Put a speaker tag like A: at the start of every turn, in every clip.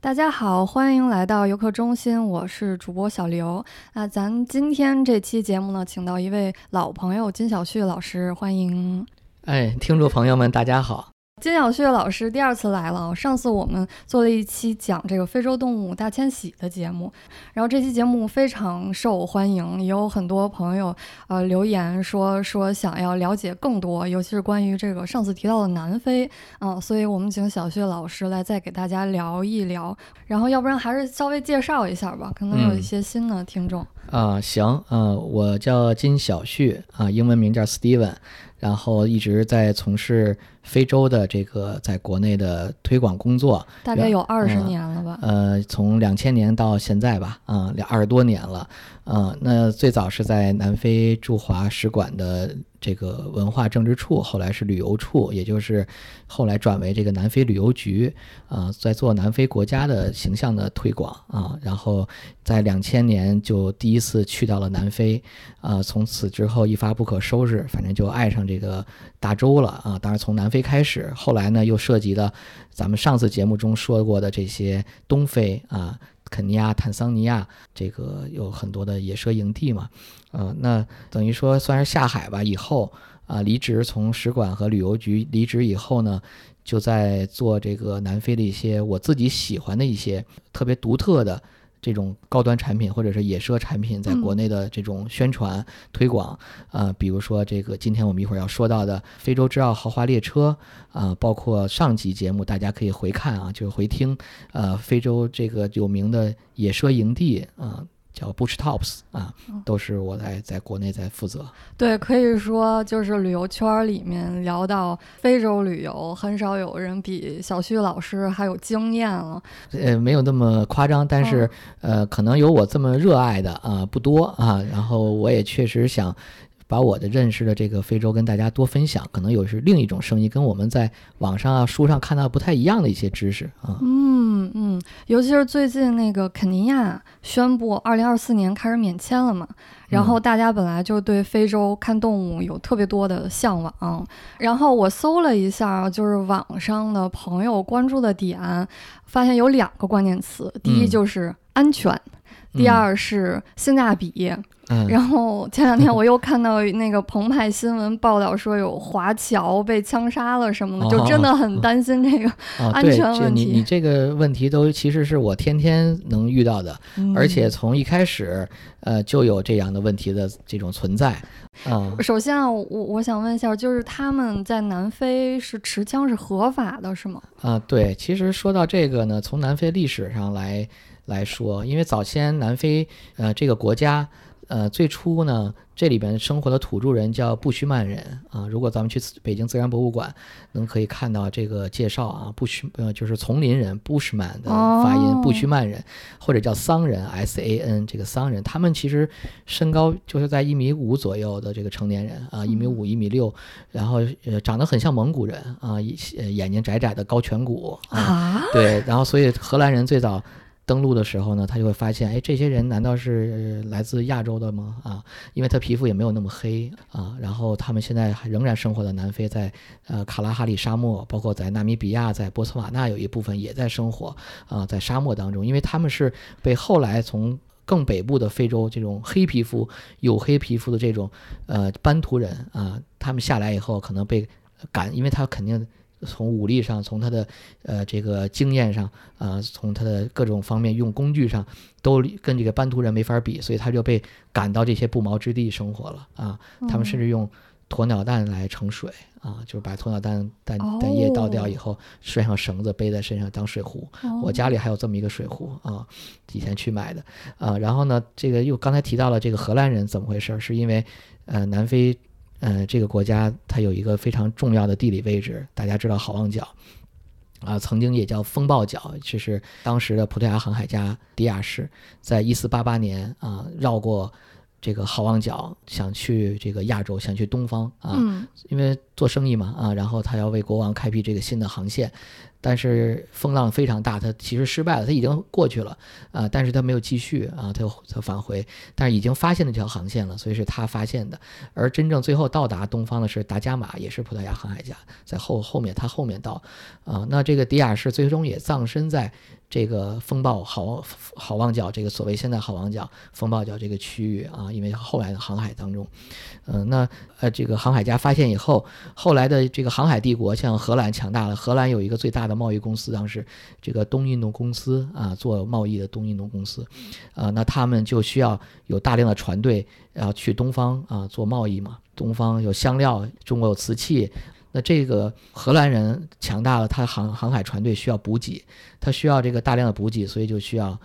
A: 大家好，欢迎来到游客中心，我是主播小刘。那咱今天这期节目呢，请到一位老朋友金小旭老师，欢迎。
B: 哎，听众朋友们，大家好。
A: 金小旭老师第二次来了。上次我们做了一期讲这个非洲动物大迁徙的节目，然后这期节目非常受欢迎，也有很多朋友呃留言说说想要了解更多，尤其是关于这个上次提到的南非啊，所以我们请小旭老师来再给大家聊一聊。然后要不然还是稍微介绍一下吧，可能有一些新的听众
B: 啊。行啊，我叫金小旭啊，英文名叫 Steven，然后一直在从事。非洲的这个在国内的推广工作，
A: 大概有二十年了吧？
B: 呃，从两千年到现在吧，啊，两二十多年了。嗯，那最早是在南非驻华使馆的这个文化政治处，后来是旅游处，也就是后来转为这个南非旅游局，啊，在做南非国家的形象的推广啊。然后在两千年就第一次去到了南非，啊，从此之后一发不可收拾，反正就爱上这个大洲了啊。当然从南非开始，后来呢又涉及了咱们上次节目中说过的这些东非啊。肯尼亚、坦桑尼亚，这个有很多的野奢营地嘛，呃，那等于说算是下海吧。以后啊，离职从使馆和旅游局离职以后呢，就在做这个南非的一些我自己喜欢的一些特别独特的。这种高端产品或者是野奢产品在国内的这种宣传推广，啊，比如说这个今天我们一会儿要说到的非洲之奥豪华列车，啊，包括上集节目大家可以回看啊，就是回听，呃，非洲这个有名的野奢营地，啊。叫 Bush Tops 啊，都是我在在国内在负责。
A: 对，可以说就是旅游圈里面聊到非洲旅游，很少有人比小旭老师还有经验了。
B: 呃，没有那么夸张，但是呃，可能有我这么热爱的啊不多啊。然后我也确实想。把我的认识的这个非洲跟大家多分享，可能有是另一种声音，跟我们在网上啊、书上看到不太一样的一些知识啊。
A: 嗯嗯，尤其是最近那个肯尼亚宣布二零二四年开始免签了嘛，然后大家本来就对非洲看动物有特别多的向往，然后我搜了一下，就是网上的朋友关注的点，发现有两个关键词，第一就是安全，第二是性价比。然后前两天 我又看到那个澎湃新闻报道说有华侨被枪杀了什么的，就真的很担心这个安全问
B: 题。你你这个问题都其实是我天天能遇到的，而且从一开始呃就有这样的问题的这种存在。啊，
A: 首先啊，我我想问一下，就是他们在南非是持枪是合法的，是吗？
B: 啊，对，其实说到这个呢，从南非历史上来来说，因为早先南非呃这个国家。呃，最初呢，这里边生活的土著人叫布须曼人啊。如果咱们去北京自然博物馆，能可以看到这个介绍啊，布须呃就是丛林人 （Bushman） 的发音，布须曼人或者叫桑人 （S-A-N） 这个桑人，他们其实身高就是在一米五左右的这个成年人啊，一米五、一米六，然后呃长得很像蒙古人啊，眼睛窄窄的高颧骨啊，对，然后所以荷兰人最早。登陆的时候呢，他就会发现，哎，这些人难道是来自亚洲的吗？啊，因为他皮肤也没有那么黑啊。然后他们现在还仍然生活在南非，在呃卡拉哈里沙漠，包括在纳米比亚、在波斯瓦纳有一部分也在生活啊，在沙漠当中，因为他们是被后来从更北部的非洲这种黑皮肤、黝黑皮肤的这种呃班图人啊，他们下来以后可能被赶，因为他肯定。从武力上，从他的呃这个经验上，啊，从他的各种方面用工具上，都跟这个班图人没法比，所以他就被赶到这些不毛之地生活了啊。他们甚至用鸵鸟蛋来盛水啊，就是把鸵鸟蛋蛋蛋液倒掉以后，拴上绳子背在身上当水壶。我家里还有这么一个水壶啊，以前去买的啊。然后呢，这个又刚才提到了这个荷兰人怎么回事？是因为呃南非。嗯，这个国家它有一个非常重要的地理位置，大家知道好望角，啊，曾经也叫风暴角，就是当时的葡萄牙航海家迪亚士在一四八八年啊绕过这个好望角，想去这个亚洲，想去东方啊，因为做生意嘛啊，然后他要为国王开辟这个新的航线，但是风浪非常大，他其实失败了，他已经过去了啊，但是他没有继续啊，他他返回，但是已经发现了这条航线了，所以是他发现的。而真正最后到达东方的是达伽马，也是葡萄牙航海家，在后后面他后面到啊，那这个迪亚士最终也葬身在。这个风暴好好望角，这个所谓现在好望角风暴角这个区域啊，因为后来的航海当中，嗯，那呃，这个航海家发现以后，后来的这个航海帝国像荷兰强大了，荷兰有一个最大的贸易公司，当时这个东印度公司啊，做贸易的东印度公司，啊，那他们就需要有大量的船队，然后去东方啊做贸易嘛，东方有香料，中国有瓷器。那这个荷兰人强大了，他航航海船队需要补给，他需要这个大量的补给，所以就需要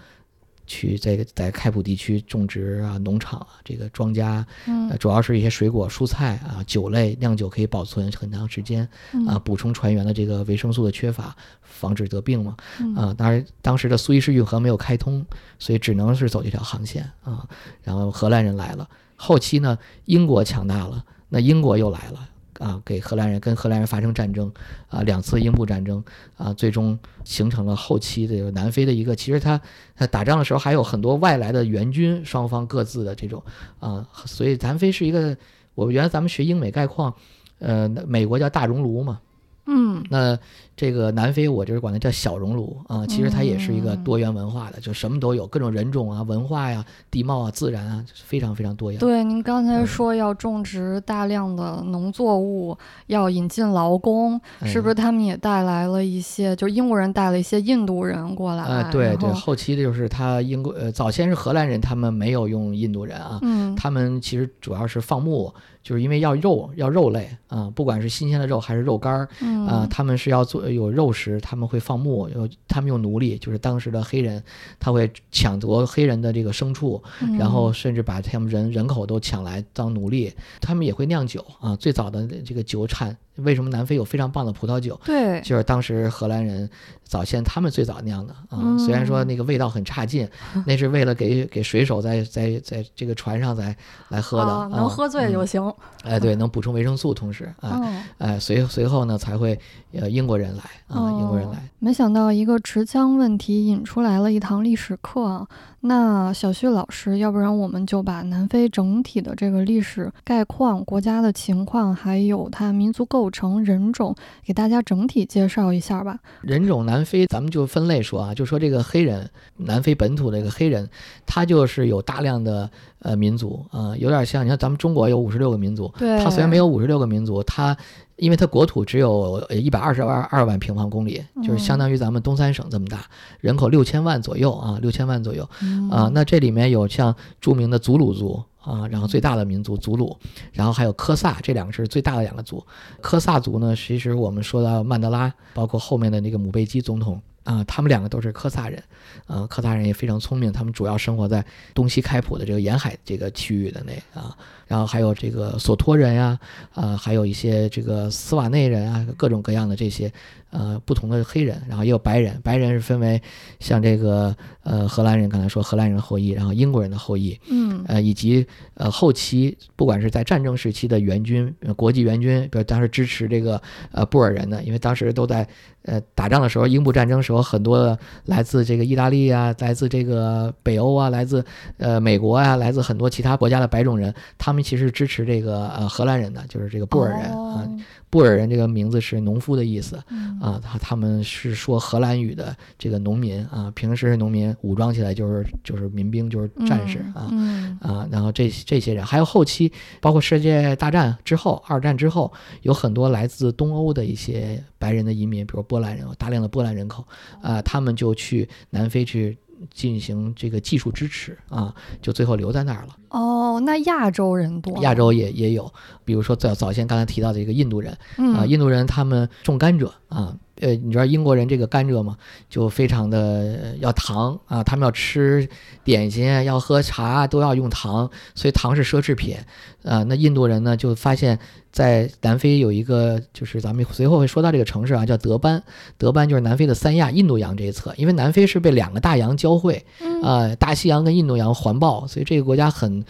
B: 去在在开普地区种植啊，农场啊，这个庄稼，
A: 嗯，
B: 主要是一些水果、蔬菜啊，酒类酿酒可以保存很长时间啊，补充船员的这个维生素的缺乏，防止得病嘛啊。当然，当时的苏伊士运河没有开通，所以只能是走这条航线啊。然后荷兰人来了，后期呢，英国强大了，那英国又来了。啊，给荷兰人跟荷兰人发生战争，啊，两次英布战争，啊，最终形成了后期的南非的一个。其实他他打仗的时候还有很多外来的援军，双方各自的这种啊，所以南非是一个。我原来咱们学英美概况，呃，美国叫大熔炉嘛，
A: 嗯，
B: 那。这个南非，我就是管它叫小熔炉啊，其实它也是一个多元文化的，就什么都有，各种人种啊、文化呀、地貌啊、自然啊，非常非常多样。
A: 对，您刚才说要种植大量的农作物，要引进劳工，是不是他们也带来了一些？就英国人带了一些印度人过来。
B: 呃，对对，后期的就是他英国呃，早先是荷兰人，他们没有用印度人啊，
A: 嗯，
B: 他们其实主要是放牧，就是因为要肉要肉类啊，不管是新鲜的肉还是肉干儿啊，他们是要做。有肉食，他们会放牧，有他们用奴隶，就是当时的黑人，他会抢夺黑人的这个牲畜，然后甚至把他们人人口都抢来当奴隶。他们也会酿酒啊，最早的这个酒产。为什么南非有非常棒的葡萄酒？
A: 对，
B: 就是当时荷兰人早先他们最早酿的啊。虽然说那个味道很差劲，那是为了给给水手在在在这个船上在来喝的，
A: 能喝醉就行。
B: 哎，对，能补充维生素，同时啊，哎，随随后呢才会呃英国人来啊，英国人来。
A: 没想到一个持枪问题引出来了一堂历史课。那小旭老师，要不然我们就把南非整体的这个历史概况、国家的情况，还有它民族构成、人种，给大家整体介绍一下吧。
B: 人种，南非咱们就分类说啊，就说这个黑人，南非本土的一个黑人，他就是有大量的呃民族啊，有点像你看咱们中国有五十六个民族，
A: 对，
B: 他虽然没有五十六个民族，他。因为它国土只有一百二十二二万平方公里，就是相当于咱们东三省这么大，人口六千万左右啊，六千万左右啊。那这里面有像著名的祖鲁族啊，然后最大的民族祖鲁，然后还有科萨，这两个是最大的两个族。科萨族呢，其实我们说到曼德拉，包括后面的那个姆贝基总统啊，他们两个都是科萨人啊。科萨人也非常聪明，他们主要生活在东西开普的这个沿海这个区域的内啊。然后还有这个索托人呀，啊，还有一些这个斯瓦内人啊，各种各样的这些，呃，不同的黑人，然后也有白人，白人是分为像这个呃荷兰人，刚才说荷兰人后裔，然后英国人的后裔，
A: 嗯，
B: 呃，以及呃后期不管是在战争时期的援军，国际援军，比如当时支持这个呃布尔人的，因为当时都在呃打仗的时候，英布战争时候，很多来自这个意大利啊，来自这个北欧啊，来自呃美国啊，来自很多其他国家的白种人，他们。其实支持这个呃荷兰人的，就是这个布尔人啊。布尔人这个名字是农夫的意思啊，他他们是说荷兰语的这个农民啊，平时是农民，武装起来就是就是民兵，就是战士啊啊。然后这这些人，还有后期包括世界大战之后，二战之后，有很多来自东欧的一些白人的移民，比如波兰人，大量的波兰人口啊，他们就去南非去。进行这个技术支持啊，就最后留在那儿了。
A: 哦，那亚洲人多？
B: 亚洲也也有，比如说早早先刚才提到的一个印度人啊，印度人他们种甘蔗啊，呃，你知道英国人这个甘蔗吗？就非常的要糖啊，他们要吃点心，要喝茶都要用糖，所以糖是奢侈品啊。那印度人呢，就发现。在南非有一个，就是咱们随后会说到这个城市啊，叫德班。德班就是南非的三亚印度洋这一侧，因为南非是被两个大洋交汇，啊，大西洋跟印度洋环抱，所以这个国家很。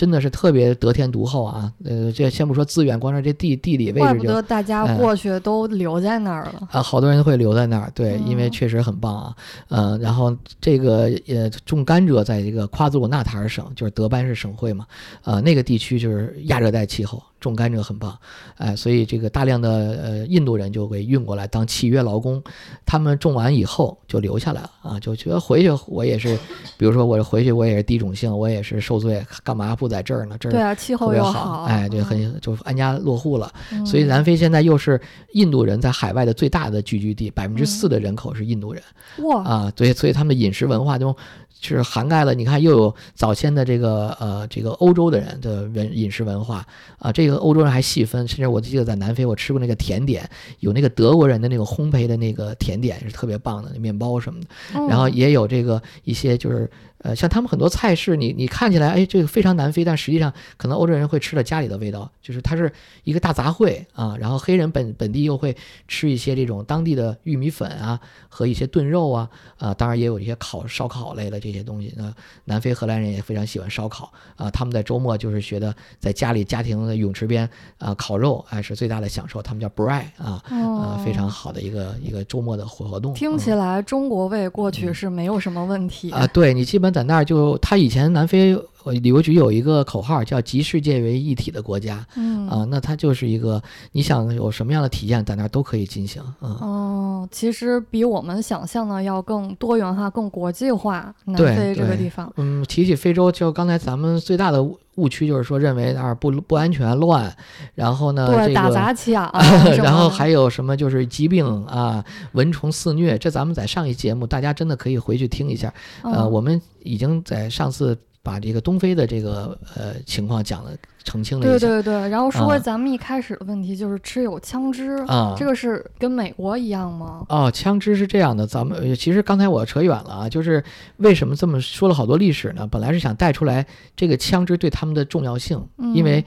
B: 真的是特别得天独厚啊！呃，这先不说资源，光是这地地理位置就，怪不
A: 得大家过去都留在那儿了
B: 啊！好多人会留在那儿，对，因为确实很棒啊。嗯，然后这个呃，种甘蔗在这个夸祖鲁纳塔尔省，就是德班市省会嘛，呃，那个地区就是亚热带气候。种甘蔗很棒，哎，所以这个大量的呃印度人就给运过来当契约劳工，他们种完以后就留下来了啊，就觉得回去我也是，比如说我回去我也是低种姓，我也是受罪，干嘛不在这儿呢？这儿
A: 对啊，气候又
B: 好，哎，对，很就安家落户了。所以南非现在又是印度人在海外的最大的聚居地，百分之四的人口是印度人，
A: 哇
B: 啊，对，所以他们的饮食文化中。是涵盖了，你看又有早先的这个呃这个欧洲的人的文饮食文化啊，这个欧洲人还细分，甚至我记得在南非我吃过那个甜点，有那个德国人的那个烘焙的那个甜点是特别棒的，面包什么的，然后也有这个一些就是。呃，像他们很多菜式，你你看起来，哎，这个非常南非，但实际上可能欧洲人会吃了家里的味道，就是它是一个大杂烩啊。然后黑人本本地又会吃一些这种当地的玉米粉啊和一些炖肉啊啊，当然也有一些烤烧烤类的这些东西。那南非荷兰人也非常喜欢烧烤啊，他们在周末就是觉得在家里家庭的泳池边啊烤肉哎是最大的享受，他们叫 brai 啊，呃非常好的一个一个周末的活活动。
A: 听起来中国味过去是没有什么问题
B: 啊，对你基本。在那儿就他以前南非旅游局有一个口号叫集世界为一体的国家，
A: 嗯
B: 啊，那它就是一个你想有什么样的体验，在那儿都可以进行，嗯
A: 哦，其实比我们想象的要更多元化、更国际化。南非这个地方，
B: 嗯，提起非洲，就刚才咱们最大的误区就是说认为那儿不不安全、乱，然后呢，
A: 对打砸抢，
B: 然后还有什么就是疾病啊、蚊虫肆虐，这咱们在上一节目大家真的可以回去听一下，呃，我们已经在上次。把这个东非的这个呃情况讲了，澄清了
A: 一下。对对对，然后说回咱们一开始的问题，就是持有枪支
B: 啊，
A: 这个是跟美国一样吗？
B: 哦，枪支是这样的，咱们其实刚才我扯远了啊，就是为什么这么说了好多历史呢？本来是想带出来这个枪支对他们的重要性，因为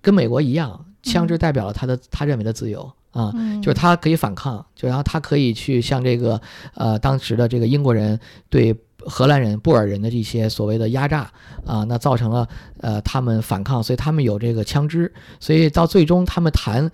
B: 跟美国一样，枪支代表了他的他认为的自由啊，就是他可以反抗，就然后他可以去向这个呃当时的这个英国人对。荷兰人、布尔人的这些所谓的压榨啊，那造成了呃他们反抗，所以他们有这个枪支，所以到最终他们谈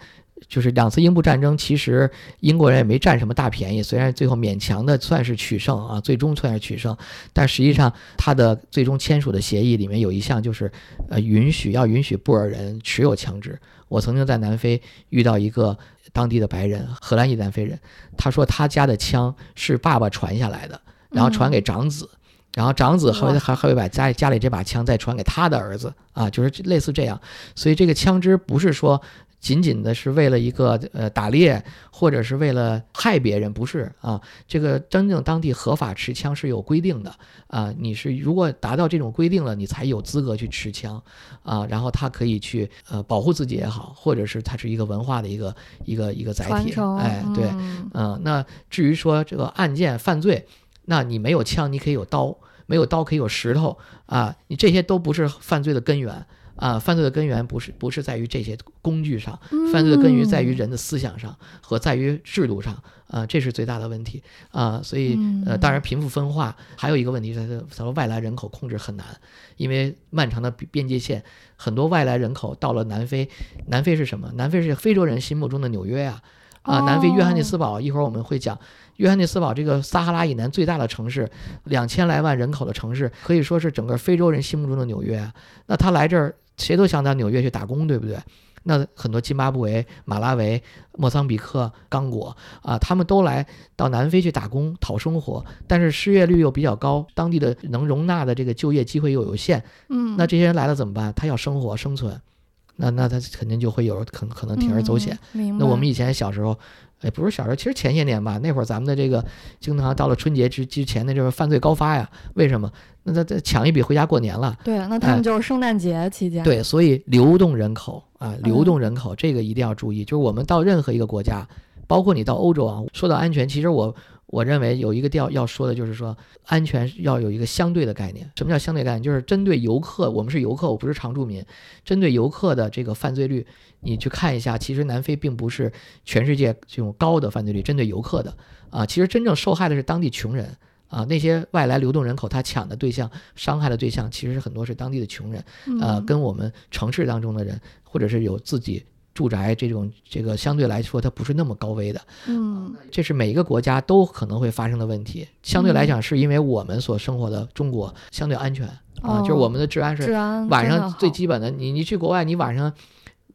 B: 就是两次英布战争，其实英国人也没占什么大便宜，虽然最后勉强的算是取胜啊，最终算是取胜，但实际上他的最终签署的协议里面有一项就是呃允许要允许布尔人持有枪支。我曾经在南非遇到一个当地的白人，荷兰裔南非人，他说他家的枪是爸爸传下来的。然后传给长子，然后长子还还还会把家家里这把枪再传给他的儿子啊，就是类似这样。所以这个枪支不是说仅仅的是为了一个呃打猎，或者是为了害别人，不是啊。这个真正当地合法持枪是有规定的啊。你是如果达到这种规定了，你才有资格去持枪啊。然后他可以去呃保护自己也好，或者是它是一个文化的一个一个一个载体。哎，对，嗯。那至于说这个案件犯罪。那你没有枪，你可以有刀；没有刀，可以有石头啊！你这些都不是犯罪的根源啊！犯罪的根源不是不是在于这些工具上，犯罪的根源在于人的思想上和在于制度上啊！这是最大的问题啊！所以呃，当然贫富分化还有一个问题是，他说外来人口控制很难，因为漫长的边界线，很多外来人口到了南非。南非是什么？南非是非洲人心目中的纽约呀！啊，南非约翰内斯堡，一会儿我们会讲。约翰内斯堡这个撒哈拉以南最大的城市，两千来万人口的城市，可以说是整个非洲人心目中的纽约啊。那他来这儿，谁都想到纽约去打工，对不对？那很多津巴布韦、马拉维、莫桑比克、刚果啊，他们都来到南非去打工讨生活，但是失业率又比较高，当地的能容纳的这个就业机会又有限。
A: 嗯，
B: 那这些人来了怎么办？他要生活生存，那那他肯定就会有可可能铤而走险。那我们以前小时候。哎，不是小时候，其实前些年吧，那会儿咱们的这个经常到了春节之之前的这个犯罪高发呀。为什么？那他他抢一笔回家过年了。
A: 对，那他们就是圣诞节期间。
B: 对，所以流动人口啊，流动人口这个一定要注意。就是我们到任何一个国家，包括你到欧洲啊，说到安全，其实我。我认为有一个调要说的就是说，安全要有一个相对的概念。什么叫相对概念？就是针对游客，我们是游客，我不是常住民。针对游客的这个犯罪率，你去看一下，其实南非并不是全世界这种高的犯罪率。针对游客的啊，其实真正受害的是当地穷人啊，那些外来流动人口，他抢的对象、伤害的对象，其实很多是当地的穷人，呃，
A: 嗯
B: 跟我们城市当中的人，或者是有自己住宅这种这个相对来说它不是那么高危的，
A: 嗯
B: 这是每一个国家都可能会发生的问题。相对来讲，是因为我们所生活的中国相对安全啊，就是我们的治安是
A: 治安
B: 晚上最基本的，你你去国外，你晚上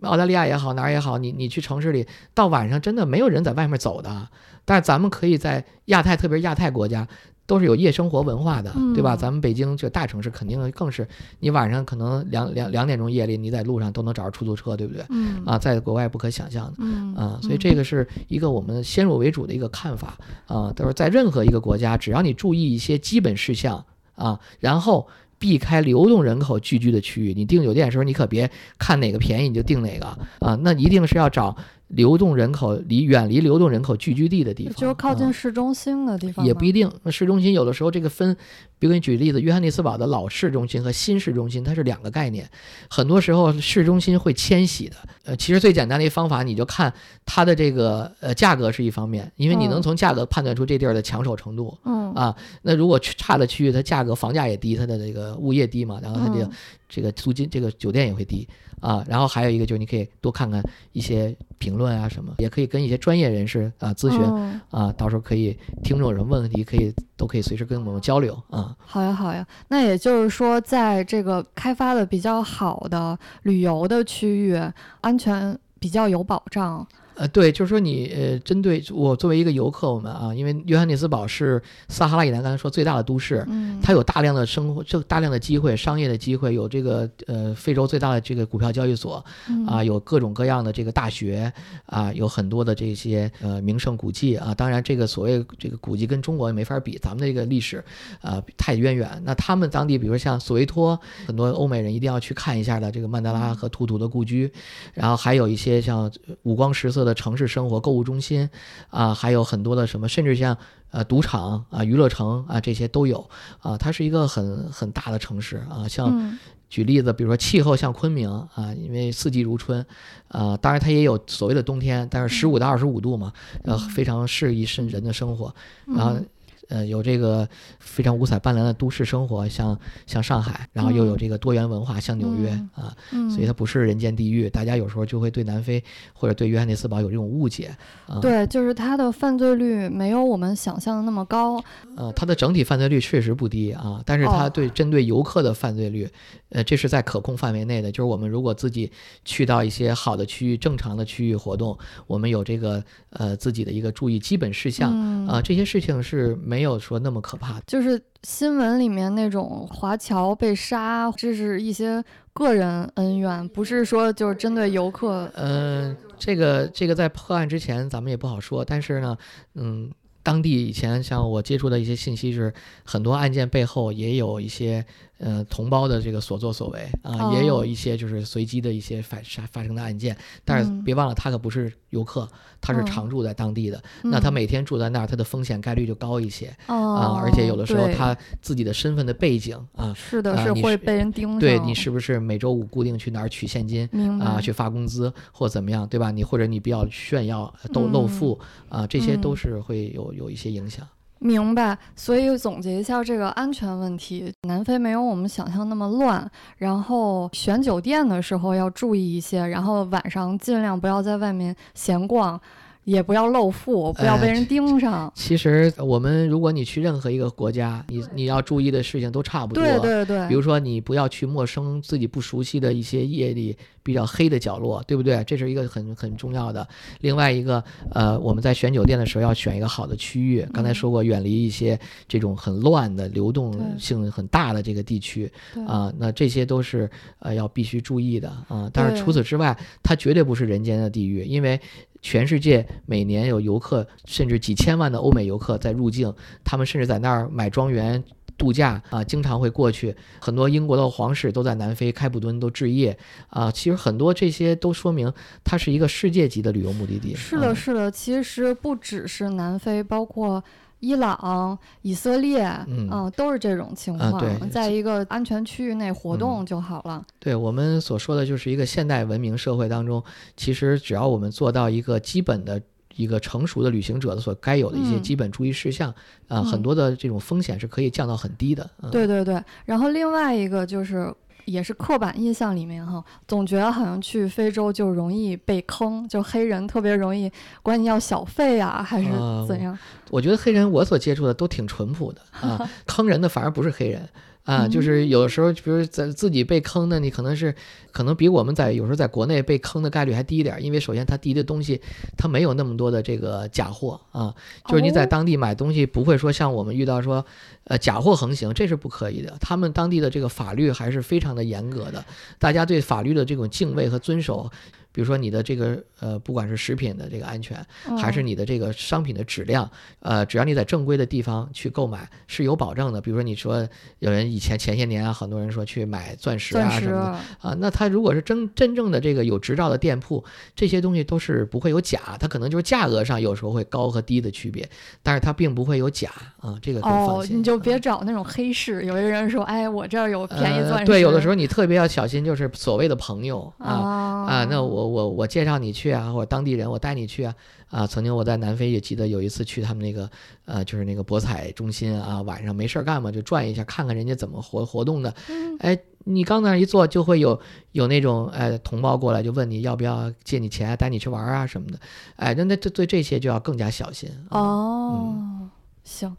B: 澳大利亚也好，哪儿也好，你你去城市里，到晚上真的没有人在外面走的。但是咱们可以在亚太，特别是亚太国家，都是有夜生活文化的，对吧？
A: 嗯
B: 咱们北京这大城市肯定更是，你晚上可能两两两点钟夜里，你在路上都能找着出租车，对不对？
A: 嗯
B: 啊，在国外不可想象的。
A: 嗯
B: 啊，所以
A: 嗯
B: 这个是一个我们先入为主的一个看法啊，都是在任何一个国家，只要你注意一些基本事项啊，然后避开流动人口聚居的区域，你订酒店的时候，你可别看哪个便宜你就订哪个啊，那一定是要找流动人口离远离流动人口聚居地的地方，
A: 就是靠
B: 啊。
A: 近市中心的地方吗，
B: 也不一定，那市中心有的时候这个分，比如给你举例子，约翰内斯堡的老市中心和新市中心它是两个概念，很多时候市中心会迁徙的。呃，其实最简单的一方法，你就看它的这个呃价格是一方面，因为你能
A: 嗯
B: 从价格判断出这地儿的抢手程度。
A: 嗯。
B: 啊，那如果去差的区域，它价格房价也低，它的这个物业低嘛，然后它这个、
A: 嗯
B: 这个租金，这个酒店也会低啊。然后还有一个就是你可以多看看一些评论啊什么，也可以跟一些专业人士啊咨询。
A: 嗯
B: 啊，到时候可以听众有什么问题，可以都可以随时跟我们交流啊。
A: 好呀，好呀。那也就是说，在这个开发的比较好的旅游的区域，安全比较有保障。
B: 呃，对，就是说你呃，针对我作为一个游客，我们啊，因为约翰内斯堡是撒哈拉以南刚才说最大的都市，
A: 嗯，
B: 它有大量的生活，这大量的机会，商业的机会，有这个呃非洲最大的这个股票交易所
A: 嗯
B: 啊，有各种各样的这个大学啊，有很多的这些呃名胜古迹啊。当然，这个所谓这个古迹跟中国也没法比，咱们这个历史啊太渊源。那他们当地，比如像索维托，很多欧美人一定要去看一下的这个曼德拉和图图的故居，然后还有一些像五光十色的城市生活购物中心啊，还有很多的什么，甚至像呃赌场啊、娱乐城啊这些都有啊。它是一个很很大的城市啊，像。
A: 嗯
B: 举例子，比如说气候像昆明啊，因为四季如春，啊，当然它也有所谓的冬天，但是十五到二十五度嘛，呃，非常适宜是人的生活。然后
A: 嗯
B: 呃，有这个非常五彩斑斓的都市生活，像像上海，然后又有
A: 嗯
B: 这个多元文化，像纽约
A: 嗯
B: 啊，
A: 嗯，
B: 所以它不是人间地狱。大家有时候就会对南非或者对约翰内斯堡有这种误解啊。
A: 对，就是它的犯罪率没有我们想象的那么高。
B: 呃，它的整体犯罪率确实不低啊，但是它
A: 哦
B: 对针对游客的犯罪率，呃，这是在可控范围内的。就是我们如果自己去到一些好的区域、正常的区域活动，我们有这个呃自己的一个注意基本事项
A: 嗯
B: 啊、这些事情是没有说那么可怕的。
A: 就是新闻里面那种华侨被杀，这是一些个人恩怨，不是说就是针对游客。
B: 嗯，这个这个在破案之前咱们也不好说，但是呢，嗯，当地以前像我接触的一些信息是，很多案件背后也有一些呃同胞的这个所作所为啊，也有
A: 哦
B: 一些就是随机的一些发发发生的案件，但是
A: 嗯
B: 别忘了他可不是游客，他是
A: 嗯
B: 常住在当地的，那他
A: 嗯
B: 每天住在那儿，他的风险概率就高一些
A: 哦
B: 啊，而且有的时候他自己的身份的背景啊。
A: 是的，是会被人盯上。
B: 对你是不是每周五固定去哪儿取现金？啊，去发工资或怎么样，对吧？你或者你比较炫耀、都露
A: 嗯
B: 富啊，这些都
A: 嗯
B: 是会有有一些影响。
A: 明白，所以总结一下这个安全问题，南非没有我们想象那么乱，然后选酒店的时候要注意一些，然后晚上尽量不要在外面闲逛，也不要露富，不要被
B: 哎
A: 人盯上。
B: 其实我们如果你去任何一个国家，你你要注意的事情都差不多。
A: 对对对，
B: 比如说，你不要去陌生、自己不熟悉的一些夜里比较黑的角落，对不对？这是一个很很重要的。另外一个，呃，我们在选酒店的时候要选一个好的区域。刚才
A: 嗯
B: 说过，远离一些这种很乱的、流动性很大的这个地区
A: 对
B: 啊、那这些都是呃要必须注意的啊、但是除此之外，它绝对不是人间的地狱，因为。全世界每年有游客，甚至几千万的欧美游客在入境，他们甚至在那儿买庄园、度假啊，经常会过去。很多英国的皇室都在南非开普敦都置业啊。其实很多这些都说明它是一个世界级的旅游目的地。
A: 是的，是的，其实不只是南非，包括伊朗、以色列，
B: 嗯
A: 都是这种情况。
B: 啊
A: 在一个安全区域内活
B: 嗯
A: 动就好了。
B: 对我们所说的就是一个现代文明社会当中，其实只要我们做到一个基本的一个成熟的旅行者的所该有的一些
A: 嗯
B: 基本注意事项啊，
A: 嗯
B: 很多的这种风险是可以降到很低的。嗯、
A: 对对对，然后另外一个就是。也是刻板印象里面哈，总觉得好像去非洲就容易被坑，就黑人特别容易管你要小费啊，还是
B: 啊
A: 怎样？
B: 我觉得黑人我所接触的都挺淳朴的啊，坑人的反而不是黑人。啊，
A: 嗯
B: 就是有的时候，比如在自己被坑的，你可能是可能比我们在有时候在国内被坑的概率还低一点儿，因为首先他递的东西他没有那么多的这个假货啊，就是你在
A: 哦
B: 当地买东西不会说像我们遇到说，呃假货横行，这是不可以的。他们当地的这个法律还是非常的严格的，大家对法律的这种敬畏和遵守。比如说你的这个呃，不管是食品的这个安全，还是
A: 嗯
B: 你的这个商品的质量，呃，只要你在正规的地方去购买是有保证的。比如说你说有人以前前些年啊，很多人说去买钻石啊什么的啊，那他如果是真真正的这个有执照的店铺，这些东西都是不会有假，它可能就是价格上有时候会高和低的区别，但是它并不会有假啊，这个可以放
A: 哦，
B: 心。
A: 你就
B: 啊
A: 别找那种黑市。有一个人说，哎，我这儿有便宜钻石。
B: 呃。对，有的时候你特别要小心，就是所谓的朋友啊。
A: 啊
B: 啊，那我我我介绍你去啊，或者当地人我带你去啊啊！曾经我在南非也记得有一次去他们那个呃，就是那个博彩中心啊，晚上没事儿干嘛就转一下，看看人家怎么活活动的。
A: 嗯
B: 哎，你刚那儿一坐，就会有有那种哎同胞过来就问你要不要借你钱带你去玩儿啊什么的。哎，那那这对这些就要更加小心。啊
A: 哦，行。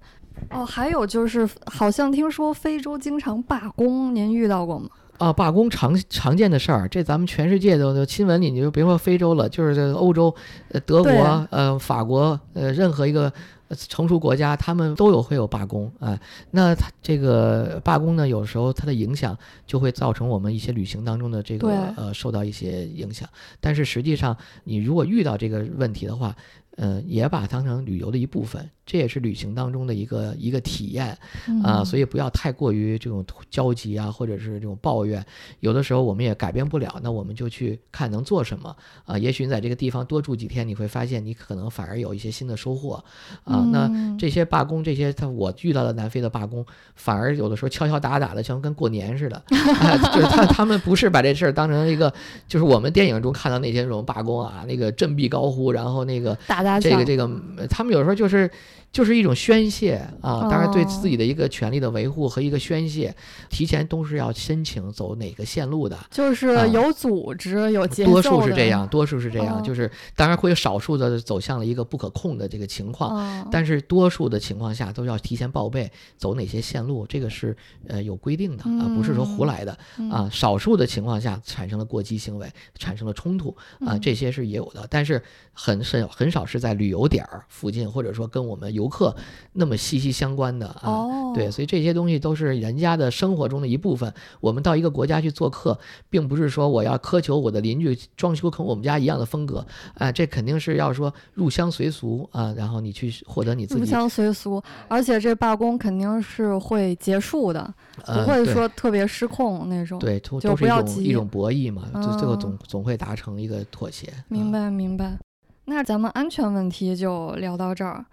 A: 哦，还有就是，好像听说非洲经常罢工，您遇到过吗？
B: 啊，罢工常常见的事儿，这咱们全世界都都新闻里，你就别说非洲了，就是这个欧洲，呃，德国，呃，法国，呃，任何一个呃成熟国家，他们都有会有罢工啊、那它这个罢工呢，有时候它的影响就会造成我们一些旅行当中的这个呃受到一些影响。但是实际上，你如果遇到这个问题的话，呃，也把它当成旅游的一部分，这也是旅行当中的一个一个体验。啊，所
A: 以
B: 以不要太过于这种焦急啊，或者是这种抱怨。有的时候我们也改变不了，那我们就去看能做什么啊。也许你在这个地方多住几天，你会发现你可能反而有一些新的收获啊。那
A: 嗯
B: 这些罢工，这些他我遇到的南非的罢工，反而有的时候敲敲打打的，像跟过年似的。啊、就是他他们不是把这事儿当成一个，就是我们电影中看到那些那种罢工啊，那个振臂高呼，然后那个
A: 打
B: 这个这个，呃他们有时候就是就是一种宣泄啊，当然对
A: 哦
B: 自己的一个权利的维护和一个宣泄，提前都是要申请走哪个线路的。
A: 就是
B: 啊
A: 有组织、有节奏
B: 多数是这样，多数是这样，
A: 哦
B: 就是当然会有少数的走向了一个不可控的这个情况，
A: 嗯
B: 但是多数的情况下都要提前报备走哪些线路，这个是呃有规定的啊，不是说胡
A: 嗯
B: 来的啊。少数的情况下产生了过激行为，产生了冲突啊，
A: 嗯
B: 这些是也有的，但是很很很少是在旅游点儿附近，或者说跟我们游客那么息息相关的啊。
A: 哦，
B: 对，所以这些东西都是人家的生活中的一部分。我们到一个国家去做客，并不是说我要苛求我的邻居装修跟我们家一样的风格，啊、这肯定是要说入乡随俗啊，然后你去获得你自己，
A: 入乡随俗，而且这罢工肯定是会结束的，
B: 呃、
A: 不会说特别失控那种。
B: 对，都
A: 就
B: 都是一
A: 不要急
B: 种一种博弈嘛，就最后
A: 嗯
B: 总总会达成一个妥协。
A: 明
B: 啊
A: 白明白。那咱们安全问题就聊到这儿，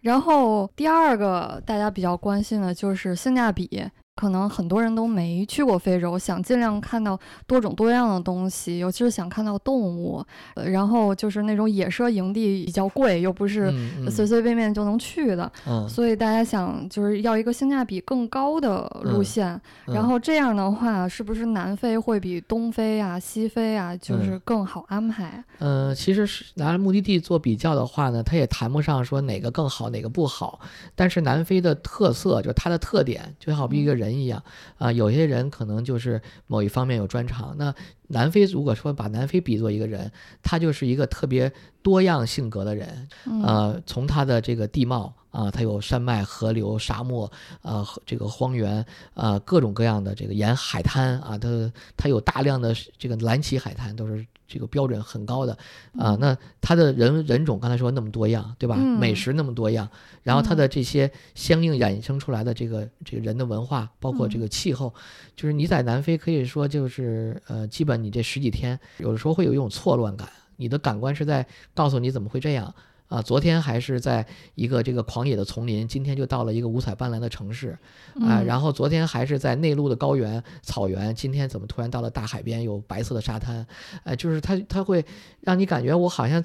A: 然后第二个大家比较关心的就是性价比。可能很多人都没去过非洲，想尽量看到多种多样的东西，尤其是想看到动物。呃然后就是那种野奢营地比较贵，又不是
B: 嗯嗯
A: 随随便便就能去的，
B: 嗯
A: 所以大家想就是要一个性价比更高的路
B: 嗯
A: 线。
B: 嗯
A: 然后这样的话，是不是南非会比东非啊、西非啊，就是
B: 嗯
A: 更好安排？
B: 呃，其实是拿目的地做比较的话呢，它也谈不上说哪个更好，哪个不好。但是南非的特色就是它的特点，就好比一个人人一样啊、有些人可能就是某一方面有专长。那南非如果说把南非比作一个人，他就是一个特别多样性格的人。
A: 嗯，
B: 呃，从他的这个地貌啊，他有山脉、河流、沙漠，呃，这个荒原，呃，各种各样的这个沿海滩啊，它它有大量的这个蓝旗海滩，都是这个标准很高的啊。那它的人人种刚才说那么多样，对吧？美
A: 嗯
B: 食那么多样，然后它的这些相应衍生出来的这个这个人的文化，包括这个气候，就是你在南非可以说就是呃，基本你这十几天，有的时候会有一种错乱感，你的感官是在告诉你怎么会这样。啊，昨天还是在一个这个狂野的丛林，今天就到了一个五彩斑斓的城市，啊，
A: 嗯
B: 然后昨天还是在内陆的高原草原，今天怎么突然到了大海边，有白色的沙滩，哎，就是它它会让你感觉我好像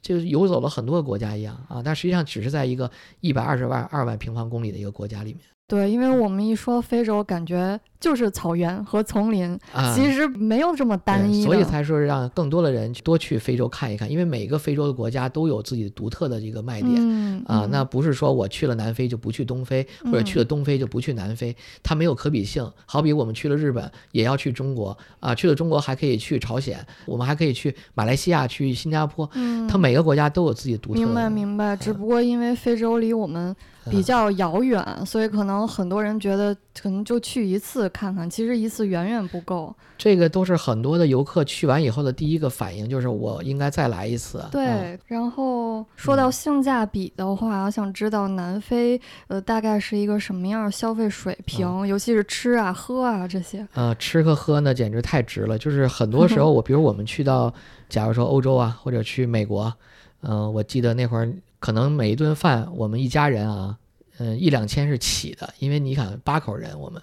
B: 就是游走了很多个国家一样啊，但实际上只是在一个一百二十万二万平方公里的一个国家里面。
A: 对，因为我们一说非洲，感觉就是草原和丛林，
B: 啊，
A: 其实没有这么单一的。
B: 所以才说让更多的人多去非洲看一看，因为每个非洲的国家都有自己独特的这个卖点。
A: 嗯
B: 啊，那不是说我去了南非就不去东非，或者去了东非就不去南非，它没有可比性。好比我们去了日本，也要去中国啊，去了中国还可以去朝鲜，我们还可以去马来西亚、去新加坡。
A: 嗯，
B: 它每个国家都有自己独特的。
A: 明白明白，只不过因为非洲离我们比较遥远，所以可能很多人觉得可能就去一次看看，其实一次远远不够。
B: 这个都是很多的游客去完以后的第一个反应，就是我应该再来一次。
A: 对，
B: 嗯
A: 然后说到性价比的话，我想知道南非呃大概是一个什么样的消费水平，尤其是吃啊、喝啊这些。
B: 呃，吃和喝呢，简直太值了。就是很多时候，我比如我们去到，假如说欧洲啊，或者去美国，嗯、我记得那会儿可能每一顿饭，我们一家人啊，嗯、一两千是起的，因为你看八口人，我们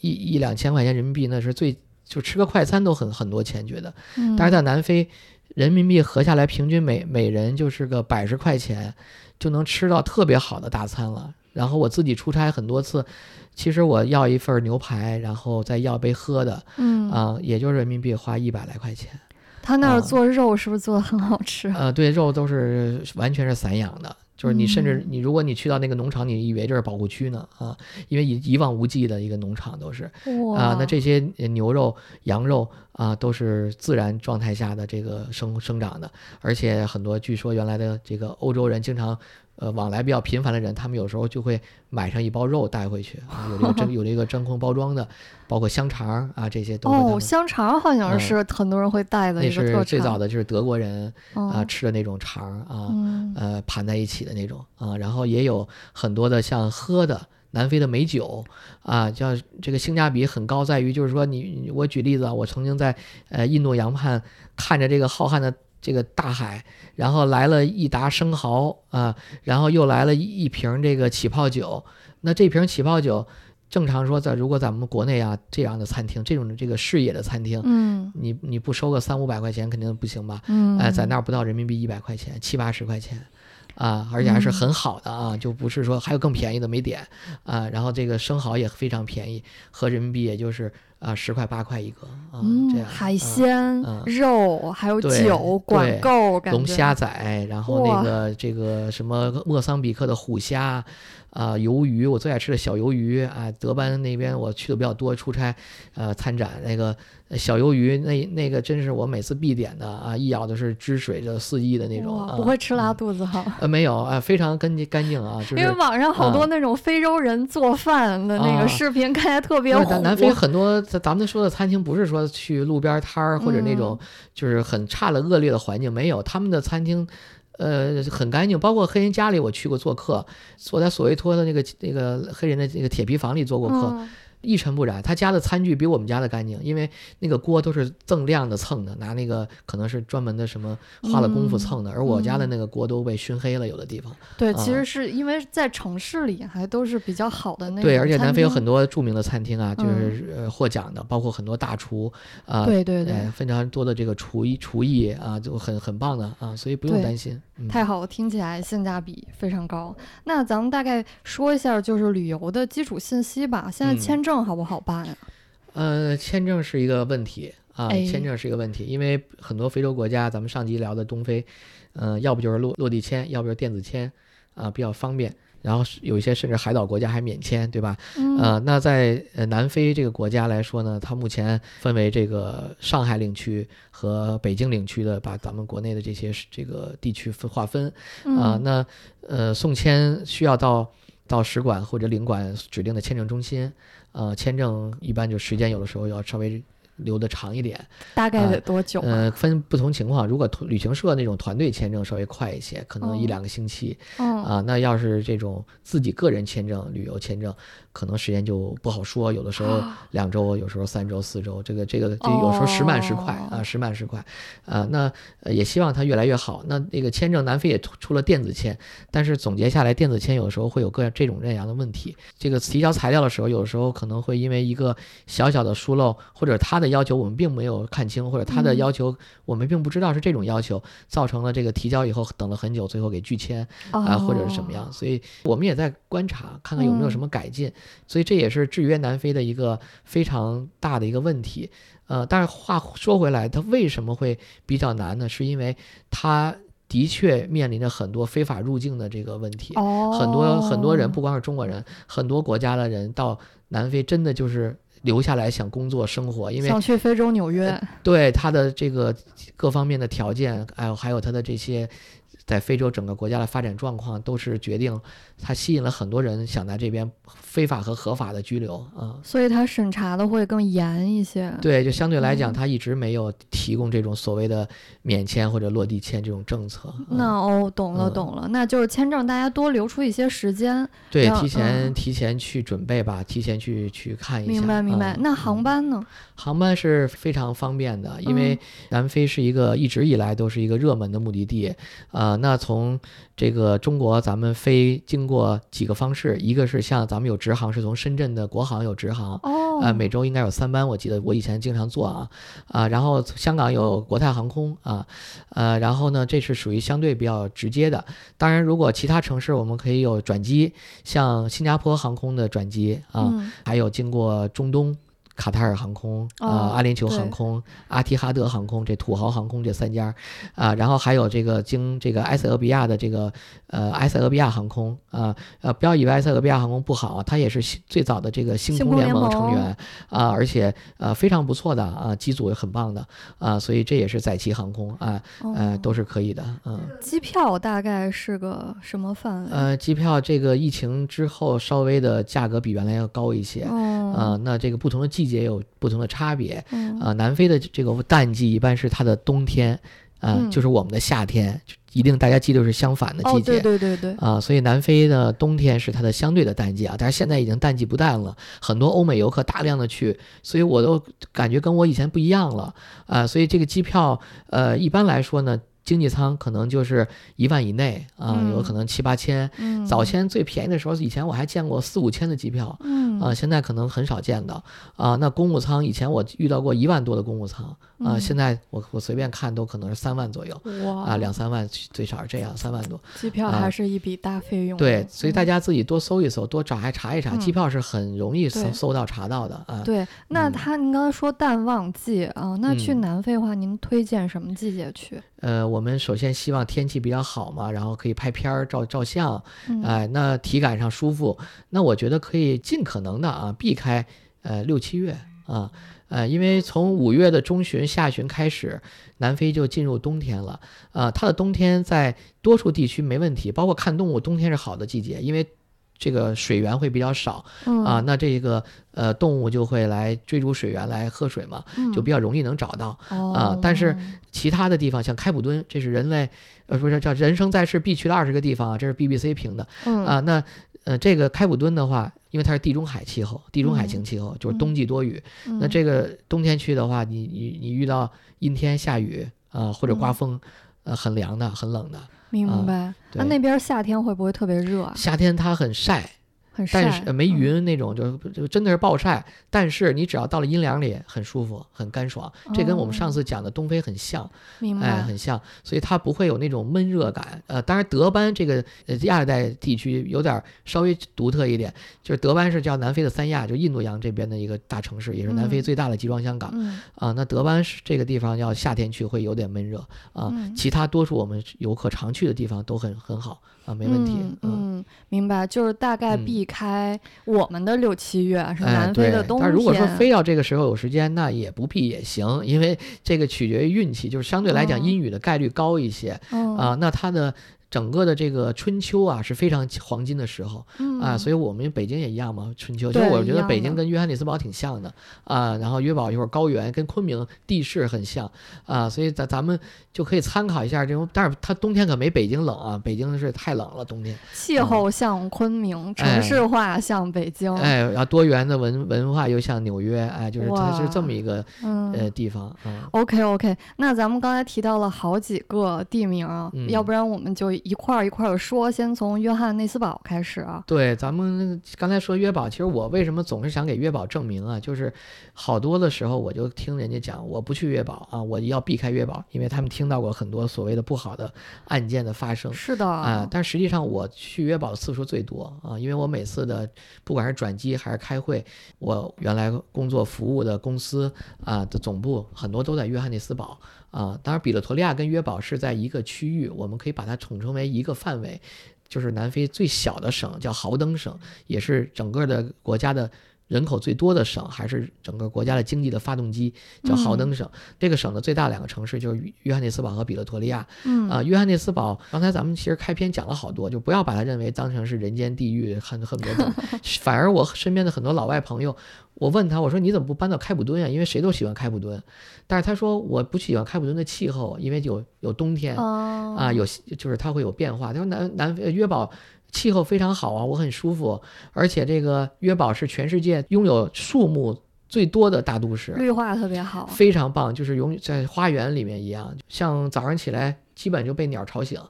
B: 一一两千块钱人民币，那是最就吃个快餐都很很多钱，觉得。
A: 嗯，
B: 但是在南非，人民币合下来平均每每人就是个百十块钱，就能吃到特别好的大餐了。然后我自己出差很多次，其实我要一份牛排，然后再要杯喝的，
A: 嗯
B: 啊、也就是人民币花一百来块钱。
A: 他那儿
B: 啊
A: 做肉是不是做的很好吃？
B: 呃，对，肉都是完全是散养的，就是你甚至
A: 嗯。
B: 你如果你去到那个农场，你以为这是保护区呢啊，因为一一望无际的一个农场都是，啊，那这些呃牛肉、羊肉啊都是自然状态下的这个生生长的，而且很多据说原来的这个欧洲人经常。呃，往来比较频繁的人，他们有时候就会买上一包肉带回去啊，有这个真有这个真空包装的，包括香肠儿啊，这些都
A: 哦，香肠好像
B: 嗯
A: 是很多人会带的
B: 那
A: 一个特产。
B: 是最早的就是德国人啊
A: 哦
B: 吃的那种肠儿啊，
A: 嗯
B: 呃盘在一起的那种啊，然后也有很多的像喝的南非的美酒啊，叫这个性价比很高，在于就是说你你我举例子啊，我曾经在呃印度洋畔看着这个浩瀚的这个大海，然后来了一打生蚝啊，然后又来了一一瓶这个起泡酒，那这瓶起泡酒。正常说，在如果咱们国内啊这样的餐厅，这种这个视野的餐厅，
A: 嗯
B: 你你不收个三五百块钱肯定不行吧？
A: 嗯，
B: 哎，在那儿不到人民币一百块钱，七八十块钱，啊，而且还是很好的啊，就不是说还有更便宜的没点啊。然后这个生蚝也非常便宜，合人民币也就是啊十块八块一个啊，这
A: 嗯，
B: 样
A: 海
B: 啊
A: 鲜、
B: 嗯
A: 肉还有酒管够，
B: 龙虾仔，然后那个这个什么莫桑比克的虎虾，啊、鱿鱼，我最爱吃的小鱿鱼啊，德班那边我去的比较多，出差，呃，参展那个呃小鱿鱼，那那个真是我每次必点的啊，一咬就是汁水的四溢的那种，
A: 不会吃拉
B: 嗯
A: 肚子哈。
B: 呃，没有啊，非常干净干净啊，就
A: 因为。网上好多
B: 啊
A: 那种非洲人做饭的那
B: 啊
A: 个视频，看起来特别
B: 南南非很多，咱咱们说的餐厅不是说去路边摊儿或者那种
A: 嗯
B: 就是很差的恶劣的环境，没有，他们的餐厅。呃，很干净，包括黑人家里我去过做客，我在索维托的那个那个黑人的那个铁皮房里做过客，
A: 嗯
B: 一尘不染。他家的餐具比我们家的干净，因为那个锅都是锃亮的蹭的，拿那个可能是专门的什么花了功夫
A: 嗯
B: 蹭的，而我家的
A: 嗯
B: 那个锅都被熏黑了，有的地方。
A: 对，其
B: 啊
A: 实是因为在城市里还都是比较好的那种
B: 对，而且南非有很多著名的餐厅啊，就是呃获奖的，包括很多大厨啊，
A: 对对对，
B: 哎，非常多的这个厨艺厨艺啊，就很很棒的啊，所以不用担心。嗯、
A: 太好了，听起来性价比非常高。那咱们大概说一下就是旅游的基础信息吧。现在
B: 嗯
A: 签证好不好办呀？
B: 呃，签证是一个问题啊，
A: 哎
B: 签证是一个问题，因为很多非洲国家，咱们上集聊的东非，呃，要不就是落落地签，要不就是电子签啊，比较方便。然后是有一些甚至海岛国家还免签，对吧？
A: 嗯。
B: 呃，那在呃南非这个国家来说呢，它目前分为这个上海领区和北京领区的，把咱们国内的这些这个地区分划分。啊、
A: 嗯
B: 那呃送签需要到到使馆或者领馆指定的签证中心，呃，签证一般就时间有的时候要稍微留的长一点，
A: 大概
B: 啊
A: 得多久啊？
B: 呃，分不同情况，如果团旅行社那种团队签证稍微快一些，可能一
A: 哦
B: 两个星期，
A: 嗯
B: 啊，那要是这种自己个人签证、旅游签证，可能时间就不好说，有的时候两周，有时候三周、四周，这个这个这有时候时慢时快啊，时慢时快啊。那也希望它越来越好。那那个签证，南非也出了电子签，但是总结下来，电子签有的时候会有各这种这样的问题。这个提交材料的时候，有的时候可能会因为一个小小的疏漏，或者他的要求我们并没有看清，或者他的要求我们并不知道是这种要求，造成了这个提交以后等了很久，最后给拒签啊，或者是什么样。所以我们也在观察，看看有没有什么改进。所以这也是制约南非的一个非常大的一个问题，呃，但是话说回来，它为什么会比较难呢？是因为它的确面临着很多非法入境的这个问题，很多很多人，不光是中国人，很多国家的人到南非真的就是留下来想工作生活，因为
A: 想去非洲纽约，
B: 对他的这个各方面的条件，还有还有他的这些。在非洲整个国家的发展状况都是决定，它吸引了很多人想在这边非法和合法的居留啊，
A: 所以它审查的会更严一些。
B: 对，就相对来讲，它一直没有提供这种所谓的免签或者落地签这种政策。
A: 那哦，懂了懂了，那就是签证，大家多留出一些时间，
B: 对，提前提前去准备吧，提前去去看一下。
A: 明白明白。那航班呢？
B: 航班是非常方便的，因为南非是一个一直以来都是一个热门的目的地，啊。那从这个中国，咱们飞经过几个方式，一个是像咱们有直航，是从深圳的国航有直航，
A: 哦，
B: 每周应该有三班，我记得我以前经常坐啊，啊，然后香港有国泰航空啊，呃，然后呢，这是属于相对比较直接的。当然，如果其他城市，我们可以有转机，像新加坡航空的转机啊，还有经过中东。卡塔尔航空啊，阿联酋航空、阿提哈德航空，这土豪航空这三家，啊，然后还有这个经这个埃塞俄比亚的这个呃埃塞俄比亚航空啊，呃不要以为埃塞俄比亚航空不好，它也是最早的这个星空联盟成员啊，而且呃非常不错的啊，机组也很棒的啊，所以这也是载旗航空啊，呃都是可以的，嗯。
A: 机票大概是个什么范围？
B: 呃，机票这个疫情之后稍微的价格比原来要高一些，啊，那这个不同的季。也有不同的差别，嗯啊，南非的这个淡季一般是它的冬天，啊，就是我们的夏天，一定大家记得是相反的季节，
A: 对对对对，
B: 啊，所以南非的冬天是它的相对的淡季啊，但是现在已经淡季不淡了，很多欧美游客大量的去，所以我都感觉跟我以前不一样了，啊，所以这个机票，呃，一般来说呢。经济舱可能就是一万以内啊，有可能七八千。早先最便宜的时候，以前我还见过四五千的机票，啊，现在可能很少见到啊。那公务舱以前我遇到过一万多的公务舱啊，现在我我随便看都可能是三万左右，啊，两三万最少是这样，三万多。
A: 机票还是一笔大费用。
B: 对，所以大家自己多搜一搜，多找还查一查，机票是很容易搜搜到查到的啊。
A: 对，那他您刚才说淡旺季啊，那去南非的话，您推荐什么季节去？
B: 呃，我们首先希望天气比较好嘛，然后可以拍片儿、照照相，哎，那体感上舒服。那我觉得可以尽可能的啊，避开呃六七月啊，呃，因为从五月的中旬、下旬开始，南非就进入冬天了啊。它的冬天在多数地区没问题，包括看动物，冬天是好的季节，因为。这个水源会比较少啊，那这个呃动物就会来追逐水源来喝水嘛，就比较容易能找到啊。但是其他的地方像开普敦，这是人类呃不是叫人生在世必去的二十个地方啊，这是 BBC 评的啊。那呃这个开普敦的话，因为它是地中海气候，地中海型气候就是冬季多雨，那这个冬天去的话，你你你遇到阴天下雨啊或者刮风，呃很凉的很冷的。
A: 明白，那那边夏天会不会特别热啊？
B: 夏天它很晒。但是呃没云那种，就就真的是暴晒。但是你只要到了阴凉里，很舒服，很干爽。这跟我们上次讲的东非很像，哎，很像。所以它不会有那种闷热感。呃，当然德班这个呃亚热带地区有点稍微独特一点，就是德班是叫南非的三亚，就印度洋这边的一个大城市，也是南非最大的集装箱港。啊，那德班是这个地方要夏天去会有点闷热啊。其他多数我们游客常去的地方都很很好啊，没问题。
A: 嗯，明白，就是大概避开我们的六七月是南非的冬天。
B: 但如果说非要这个时候有时间，那也不必也行，因为这个取决于运气，就是相对来讲阴雨的概率高一些啊。那它的整个的这个春秋啊是非常黄金的时候。啊，所以我们北京也一样嘛，春秋。其实我觉得北京跟约翰内斯堡挺像的啊，然后约堡一会儿高原跟昆明地势很像啊，所以咱咱们就可以参考一下这种，但是它冬天可没北京冷啊，北京是太冷了冬天。
A: 气候像昆明，城市化像北京，
B: 哎，然后多元的文文化又像纽约，哎，就是它是这么一个呃地方。
A: OK OK，那咱们刚才提到了好几个地名，要不然我们就一块儿一块儿说，先从约翰内斯堡开始啊。
B: 对，咱们刚才说约堡，其实我为什么总是想给约堡证明啊？就是好多的时候我就听人家讲，我不去约堡啊，我要避开约堡，因为他们听到过很多所谓的不好的案件的发生。
A: 是的
B: 啊，但实际上我去约堡的次数最多啊，因为我每次的不管是转机还是开会，我原来工作服务的公司啊的总部很多都在约翰内斯堡。啊，当然，比勒陀利亚跟约堡是在一个区域，我们可以把它统称为一个范围，就是南非最小的省，叫豪登省，也是整个的国家的。人口最多的省，还是整个国家的经济的发动机，叫豪登省。这个省的最大两个城市就是约翰内斯堡和比勒陀利亚。
A: 嗯
B: 啊，约翰内斯堡，刚才咱们其实开篇讲了好多，就不要把它认为当成是人间地狱，很很多种。反而我身边的很多老外朋友，我问他，我说你怎么不搬到开普敦啊？因为谁都喜欢开普敦，但是他说我不喜欢开普敦的气候，因为有有冬天啊，有就是它会有变化。他说南南约堡。气候非常好啊，我很舒服，而且这个约堡是全世界拥有树木最多的大都市，
A: 绿化特别好，
B: 非常棒，就是永在花园里面一样，像早上起来基本就被鸟吵醒，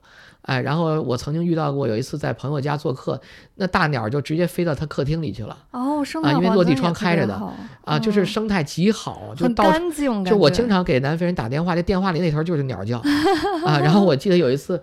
B: 哎，然后我曾经遇到过有一次在朋友家做客，那大鸟就直接飞到他客厅里去了，哦，啊，因为落地窗开着的，啊，就是生态极好，就
A: 干净，
B: 就我经常给南非人打电话，这电话里那头就是鸟叫，啊，然后我记得有一次。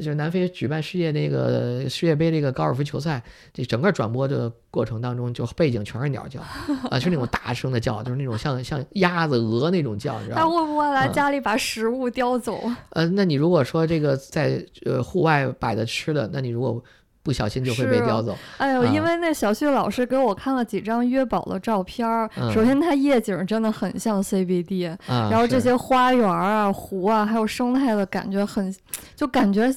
B: 就是南非举办世界那个世界杯这个高尔夫球赛，这整个转播的过程当中，就背景全是鸟叫，啊，就那种大声的叫，就是那种像像鸭子、鹅那种叫，你知道吗？
A: 他会不会来家里把食物叼走？
B: 呃，那你如果说这个在呃户外摆的吃的，那你如果。不小心就会被叼走。
A: 哎呦，因为那小旭老师给我看了几张约堡的照片儿。首先，它夜景真的很像 CBD，然后这些花园啊、湖啊，还有生态的感觉很，就感觉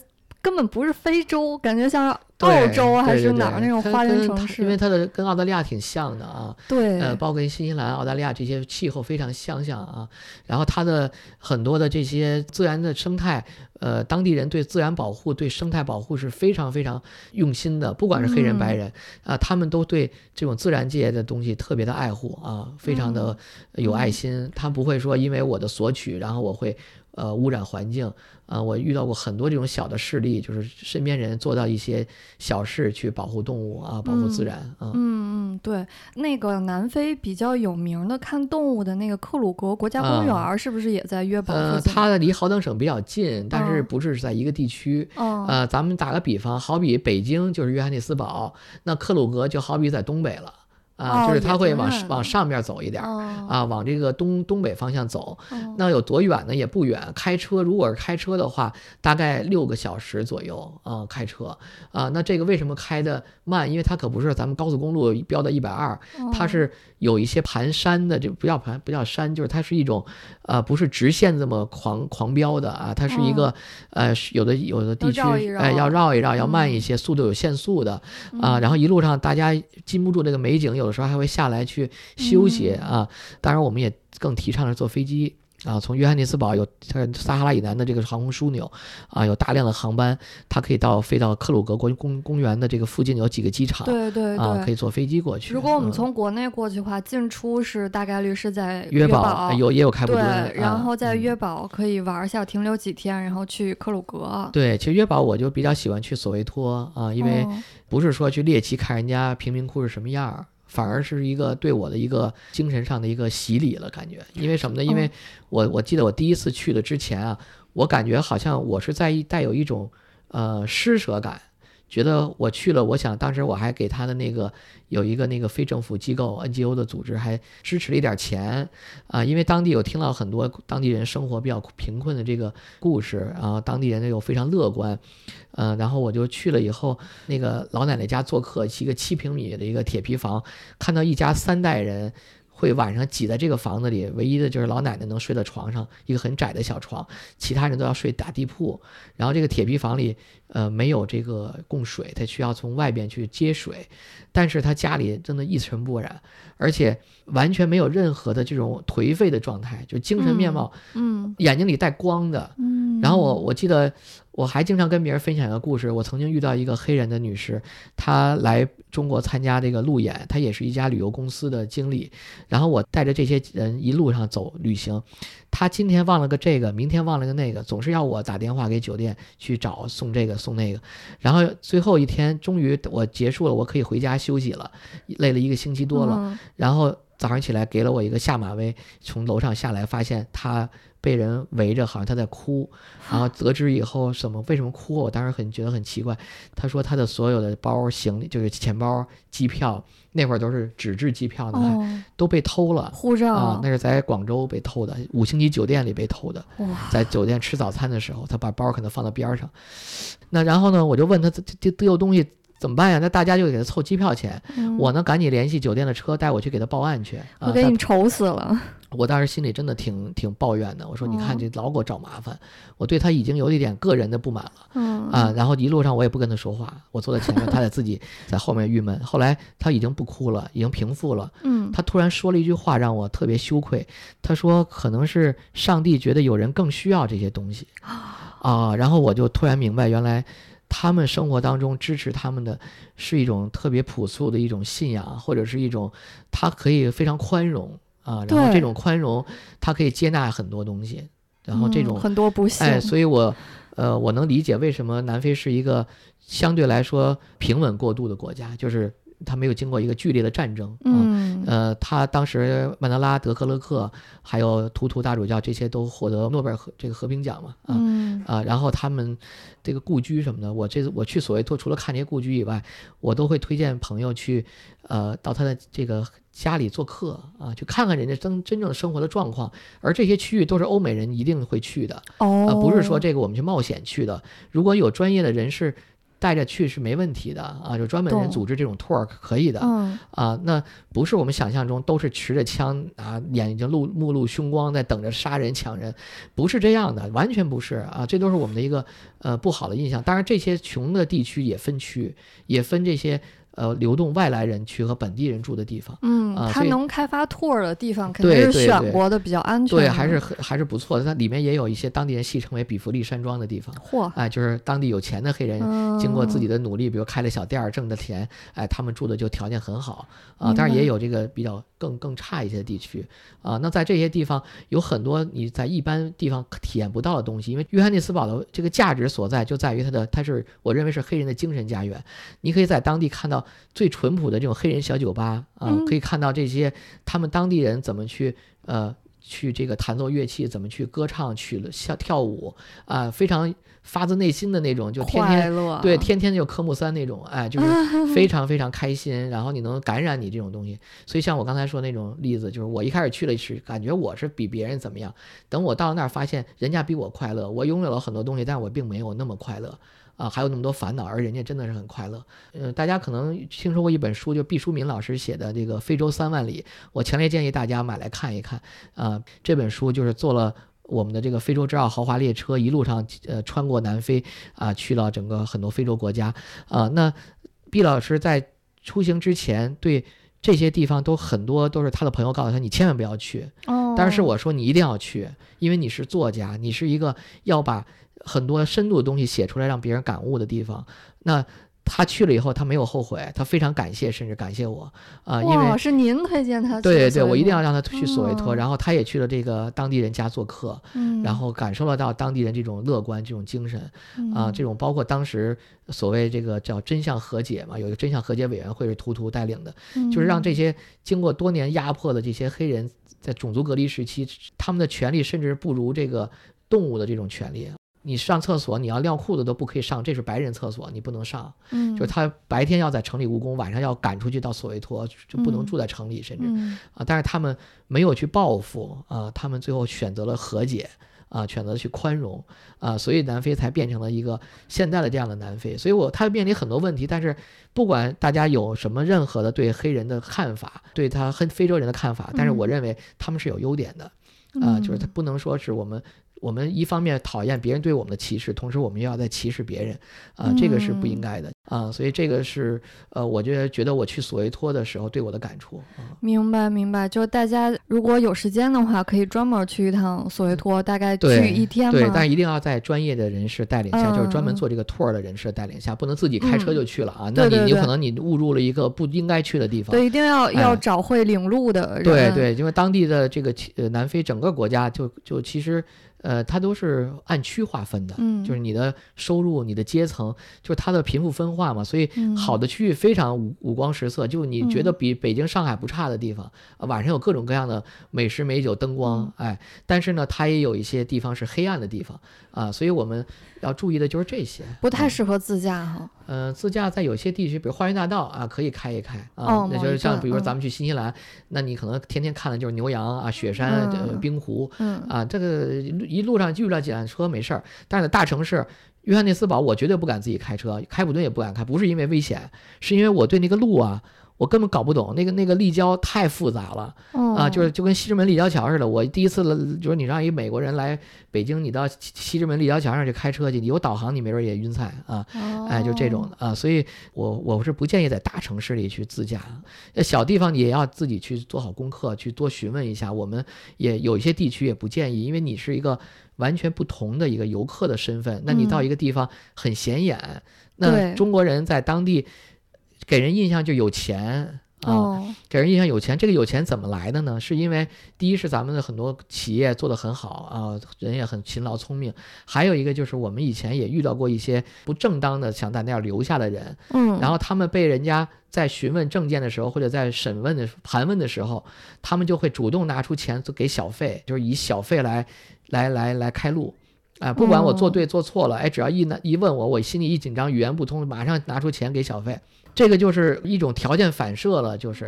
A: 根本不是非洲，感觉像。澳洲还是哪儿那种花园城市？
B: 因为它的跟澳大利亚挺像的啊。
A: 对。
B: 呃，包括跟新西兰、澳大利亚这些气候非常相像啊。然后它的很多的这些自然的生态，呃，当地人对自然保护、对生态保护是非常非常用心的。不管是黑人白人啊，他们都对这种自然界的东西特别的爱护啊，非常的有爱心。他不会说因为我的索取，然后我会呃污染环境。啊，我遇到过很多这种小的事例，就是身边人做到一些小事去保护动物啊，保护自然啊。
A: 嗯嗯，对，那个南非比较有名的看动物的那个克鲁格国家公园，是不是也在约堡？
B: 呃，它离豪登省比较近，但是不是在一个地区。呃，咱们打个比方，好比北京就是约翰内斯堡，那克鲁格就好比在东北了。啊，就是它会往往上面走一点啊，往这个东东北方向走。那有多远呢？也不远，开车如果是开车的话，大概六个小时左右啊，开车啊。那这个为什么开的慢？因为它可不是咱们高速公路标的一百二，它是有一些盘山的，就不叫盘，不叫山，就是它是一种呃，不是直线这么狂狂飙的啊，它是一个呃，有的有的地区哎要绕一绕，要慢一些，速度有限速的啊。然后一路上大家禁不住这个美景，有的。时候还会下来去休息啊，当然我们也更提倡是坐飞机啊。从约翰内斯堡有撒哈拉以南的这个航空枢纽啊，有大量的航班，它可以到飞到克鲁格国公公园的这个附近有几个机场，
A: 对对
B: 啊，可以坐飞机过去。
A: 如果我们从国内过去的话，进出是大概率是在
B: 约
A: 堡，
B: 有也有开普敦，
A: 对，然后在约堡可以玩一下，停留几天，然后去克鲁格。
B: 对，其实约堡我就比较喜欢去索维托啊，因为不是说去猎奇看人家贫民窟是什么样儿。反而是一个对我的一个精神上的一个洗礼了，感觉，因为什么呢？因为我我记得我第一次去的之前啊，我感觉好像我是在带有一种呃施舍感。觉得我去了，我想当时我还给他的那个有一个那个非政府机构 NGO 的组织还支持了一点钱啊，因为当地有听到很多当地人生活比较贫困的这个故事啊，当地人呢又非常乐观，嗯，然后我就去了以后，那个老奶奶家做客，一个七平米的一个铁皮房，看到一家三代人。会晚上挤在这个房子里，唯一的就是老奶奶能睡在床上，一个很窄的小床，其他人都要睡打地铺。然后这个铁皮房里，呃，没有这个供水，他需要从外边去接水。但是他家里真的一尘不染，而且完全没有任何的这种颓废的状态，就精神面貌，
A: 嗯
B: 眼睛里带光的。
A: 嗯，
B: 然后我我记得我还经常跟别人分享一个故事，我曾经遇到一个黑人的女士，她来中国参加这个路演，她也是一家旅游公司的经理。然后我带着这些人一路上走旅行，她今天忘了个这个，明天忘了个那个，总是要我打电话给酒店去找送这个送那个。然后最后一天，终于我结束了，我可以回家休息了，累了一个星期多了。
A: 嗯
B: 然后早上起来给了我一个下马威，从楼上下来发现他被人围着，好像他在哭。然后得知以后什么为什么哭，我当时很觉得很奇怪。他说他的所有的包、行李，就是钱包、机票，那会儿都是纸质机票呢，都被偷了。
A: 护照
B: 啊，那是在广州被偷的，五星级酒店里被偷的。
A: 哇，
B: 在酒店吃早餐的时候，他把包可能放到边儿上。那然后呢，我就问他这这这有东西怎么办呀？那大家就给他凑机票钱。
A: 嗯
B: 我呢，赶紧联系酒店的车带我去给他报案去。啊，
A: 我给
B: 他
A: 你愁死了。
B: 我当时心里真的挺挺抱怨的。我说，你看
A: 哦
B: 这老给我找麻烦，我对他已经有一点个人的不满了
A: 嗯
B: 啊。然后一路上我也不跟他说话，我坐在前面，他在自己 在后面郁闷。后来他已经不哭了，已经平复了。
A: 嗯，
B: 他突然说了一句话，让我特别羞愧。他说，可能是上帝觉得有人更需要这些东西啊。然后我就突然明白，原来。他们生活当中支持他们的是一种特别朴素的一种信仰，或者是一种他可以非常宽容啊，然后这种宽容，他可以接纳很多东西，然后这种
A: 嗯很多不幸，
B: 哎，所以我呃我能理解为什么南非是一个相对来说平稳过渡的国家，就是它没有经过一个剧烈的战争啊。
A: 嗯
B: 呃，他当时曼德拉、德克勒克还有图图大主教这些都获得诺贝尔和这个和平奖嘛啊。
A: 嗯
B: 啊，然后他们这个故居什么的，我这次我去索维托，除了看这些故居以外，我都会推荐朋友去，呃，到他的这个家里做客啊，去看看人家真真正生活的状况。而这些区域都是欧美人一定会去的，
A: 哦，
B: 啊，不是说这个我们去冒险去的。如果有专业的人士带着去是没问题的啊，就专门人组织这种 tour 可以的。
A: 嗯
B: 啊，那不是我们想象中都是持着枪啊，眼睛露目露凶光在等着杀人抢人，不是这样的，完全不是啊，这都是我们的一个呃不好的印象。当然，这些穷的地区也分区，也分这些呃流动外来人去和本地人住的地方。
A: 嗯，他能开发 tour 的地方，肯定是选过的比较安全的。
B: 对，还是很还是不错的。它里面也有一些当地人戏称为比弗利山庄的地方，
A: 嚯，
B: 哎，就是当地有钱的黑人
A: 嗯，
B: 经过自己的努力，比如开了小店儿挣的钱，哎，他们住的就条件很好啊。
A: 明
B: 当然也有这个比较更更差一些的地区啊。那在这些地方有很多你在一般地方体验不到的东西，因为约翰内斯堡的这个价值所在就在于它的，它是我认为是黑人的精神家园。你可以在当地看到最淳朴的这种黑人小酒吧啊，
A: 嗯
B: 可以看到这些他们当地人怎么去呃。去这个弹奏乐器，怎么去歌唱、曲了跳跳舞啊，非常发自内心的那种，就天天，对，天天就科目三那种，哎，就是 非常非常开心，然后你能感染你这种东西。所以像我刚才说那种例子，就是我一开始去了是感觉我是比别人怎么样，等我到了那儿发现人家比我快乐，我拥有了很多东西，但我并没有那么快乐。啊，还有那么多烦恼，而人家真的是很快乐。呃，大家可能听说过一本书，就毕淑敏老师写的这个《非洲三万里》，我强烈建议大家买来看一看。啊、这本书就是做了我们的这个非洲之奥豪华列车，一路上呃穿过南非啊、去了整个很多非洲国家啊、那毕老师在出行之前对。这些地方都很多都是他的朋友告诉他，你千万不要去。
A: 哦，
B: 但是我说你一定要去，因为你是作家，你是一个要把很多深度的东西写出来让别人感悟的地方。那他去了以后，他没有后悔，他非常感谢，甚至感谢我啊、因为
A: 哇，是您推荐他去的
B: 对对，我一定要让他去索维托，
A: 哦
B: 然后他也去了这个当地人家做客，
A: 嗯，
B: 然后感受了到当地人这种乐观、这种精神啊，
A: 嗯
B: 这种包括当时所谓这个叫真相和解嘛，有一个真相和解委员会是图图带领的，就是让这
A: 嗯
B: 些经过多年压迫的这些黑人，在种族隔离时期，他们的权利甚至不如这个动物的这种权利。你上厕所，你要尿裤子都不可以上，这是白人厕所，你不能上。
A: 嗯，
B: 就是他白天要在城里务工，晚上要赶出去到索维托，就不能
A: 嗯
B: 住在城里，甚至
A: 嗯
B: 啊，但是他们没有去报复啊，他们最后选择了和解啊，选择去宽容啊，所以南非才变成了一个现在的这样的南非。所以我他面临很多问题，但是不管大家有什么任何的对黑人的看法，对他黑非洲人的看法，但是我认为他们是有优点的啊，就是他不能说是我们。我们一方面讨厌别人对我们的歧视，同时我们又要在歧视别人，啊，这个是不应该的啊。所以这个是呃，我觉得觉得我去索维托的时候对我的感触。
A: 明白明白，就大家如果有时间的话，可以专门去一趟索维托，大概去一天
B: 对，但一定要在专业的人士带领下，就是专门做这个 tour 的人士带领下，不能自己开车就去了啊。那你有可能你误入了一个不应该去的地方。
A: 对，一定要要找会领路的人。
B: 对对，因为当地的这个呃南非整个国家就就其实。呃，它都是按区划分的，嗯，就是你的收入、你的阶层，就是它的贫富分化嘛，所以好的区域非常五五光十色，就你觉得比北京、上海不差的地方，晚上有各种各样的美食美酒、灯光，哎，但是呢，它也有一些地方是黑暗的地方啊，所以我们要注意的就是这些，
A: 不太适合自驾哈。
B: 呃，自驾在有些地区，比如花园大道啊，可以开一开啊，那就是像比如说咱们去新西兰，那你可能天天看的就是牛羊啊、雪山、冰湖，啊，这个。一路上遇到几辆车没事儿，但是大城市约翰内斯堡，我绝对不敢自己开车，开普敦也不敢开，不是因为危险，是因为我对那个路啊。我根本搞不懂那个那个立交太复杂了啊，就是就跟西直门立交桥似的。我第一次就是你让一美国人来北京，你到西直门立交桥上去开车去，你有导航你没准也晕菜啊，哎，就这种的啊。所以我我是不建议在大城市里去自驾，小地方你也要自己去做好功课，去多询问一下。我们也有一些地区也不建议，因为你是一个完全不同的一个游客的身份，那你到一个地方很显眼，那中国人在当地。给人印象就有钱啊，给人印象有钱。这个有钱怎么来的呢？是因为第一是咱们的很多企业做得很好啊，人也很勤劳聪明。还有一个就是我们以前也遇到过一些不正当的想在那儿留下的人，嗯，然后他们被人家在询问证件的时候，或者在审问的盘问的时候，他们就会主动拿出钱给小费，就是以小费来来来来开路。哎，不管我做对做错了，哎，只要一拿一问我，我心里一紧张，语言不通，马上拿出钱给小费。这个就是一种条件反射了，就是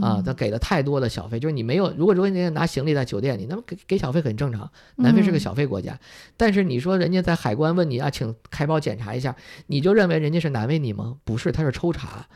B: 啊，他给了太多的小费，就是你没有。如果如果你拿行李在酒店里，那么给给小费很正常。南非是个小费国家，但是你说人家在海关问你啊，请开包检查一下，你就认为人家是难为你吗？不是，他是抽查。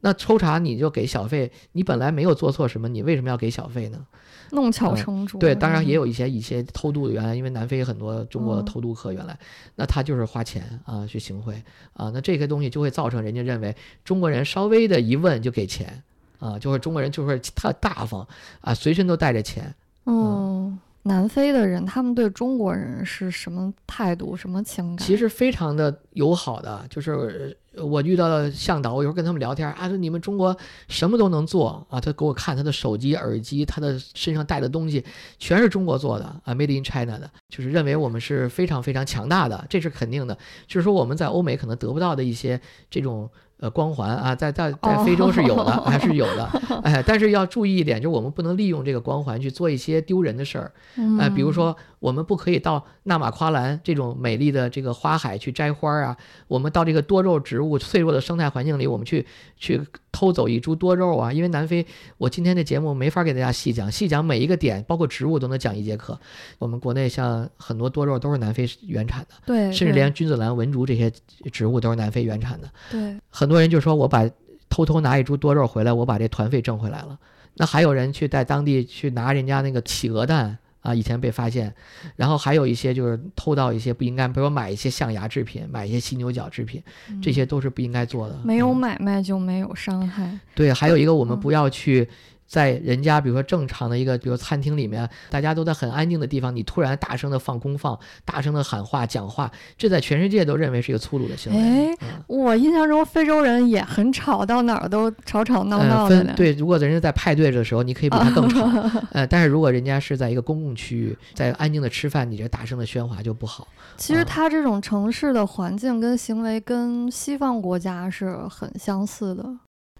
B: 那抽查你就给小费，你本来没有做错什么，你为什么要给小费呢？
A: 弄巧成拙。
B: 对，当然也有一些一些偷渡的原来，因为南非很多中国的偷渡客原来，那他就是花钱啊去行贿啊，那这些东西就会造成人家认为中国人稍微的一问就给钱啊，就是中国人就是特大方啊，随身都带着钱。
A: 嗯，南非的人他们对中国人是什么态度、什么情感？
B: 其实非常的友好的，就是。我遇到了向导，我有时候跟他们聊天啊，说你们中国什么都能做啊，他给我看他的手机、耳机，他的身上带的东西，全是中国做的啊，Made in China 的，就是认为我们是非常非常强大的，这是肯定的。就是说我们在欧美可能得不到的一些这种。呃，光环啊，在在在非洲是有的，还是有的，哎，但是要注意一点，就是我们不能利用这个光环去做一些丢人的事儿，哎，比如说我们不可以到纳马夸兰这种美丽的这个花海去摘花啊，我们到这个多肉植物脆弱的生态环境里，我们去去偷走一株多肉啊，因为南非，我今天的节目没法给大家细讲，细讲每一个点，包括植物都能讲一节课。我们国内像很多多肉都是南非原产的，
A: 对，
B: 甚至连君子兰、文竹这些植物都是南非原产的，
A: 对，
B: 很。很多人就说：“我把偷偷拿一株多肉回来，我把这团费挣回来了。”那还有人去在当地去拿人家那个企鹅蛋啊，以前被发现，然后还有一些就是偷到一些不应该，比如说买一些象牙制品，买一些犀牛角制品，这些都是不应该做的。
A: 没有买卖就没有伤害。
B: 对，还有一个我们不要去。在人家比如说正常的一个，比如餐厅里面，大家都在很安静的地方，你突然大声的放功放，大声的喊话讲话，这在全世界都认为是一个粗鲁的行为。
A: 哎，我印象中非洲人也很吵，到哪儿都吵吵闹闹的。
B: 对，如果人家在派对的时候，你可以比他更吵。呃，但是如果人家是在一个公共区域，在安静的吃饭，你这大声的喧哗就不好。
A: 其实他这种城市的环境跟行为跟西方国家是很相似的。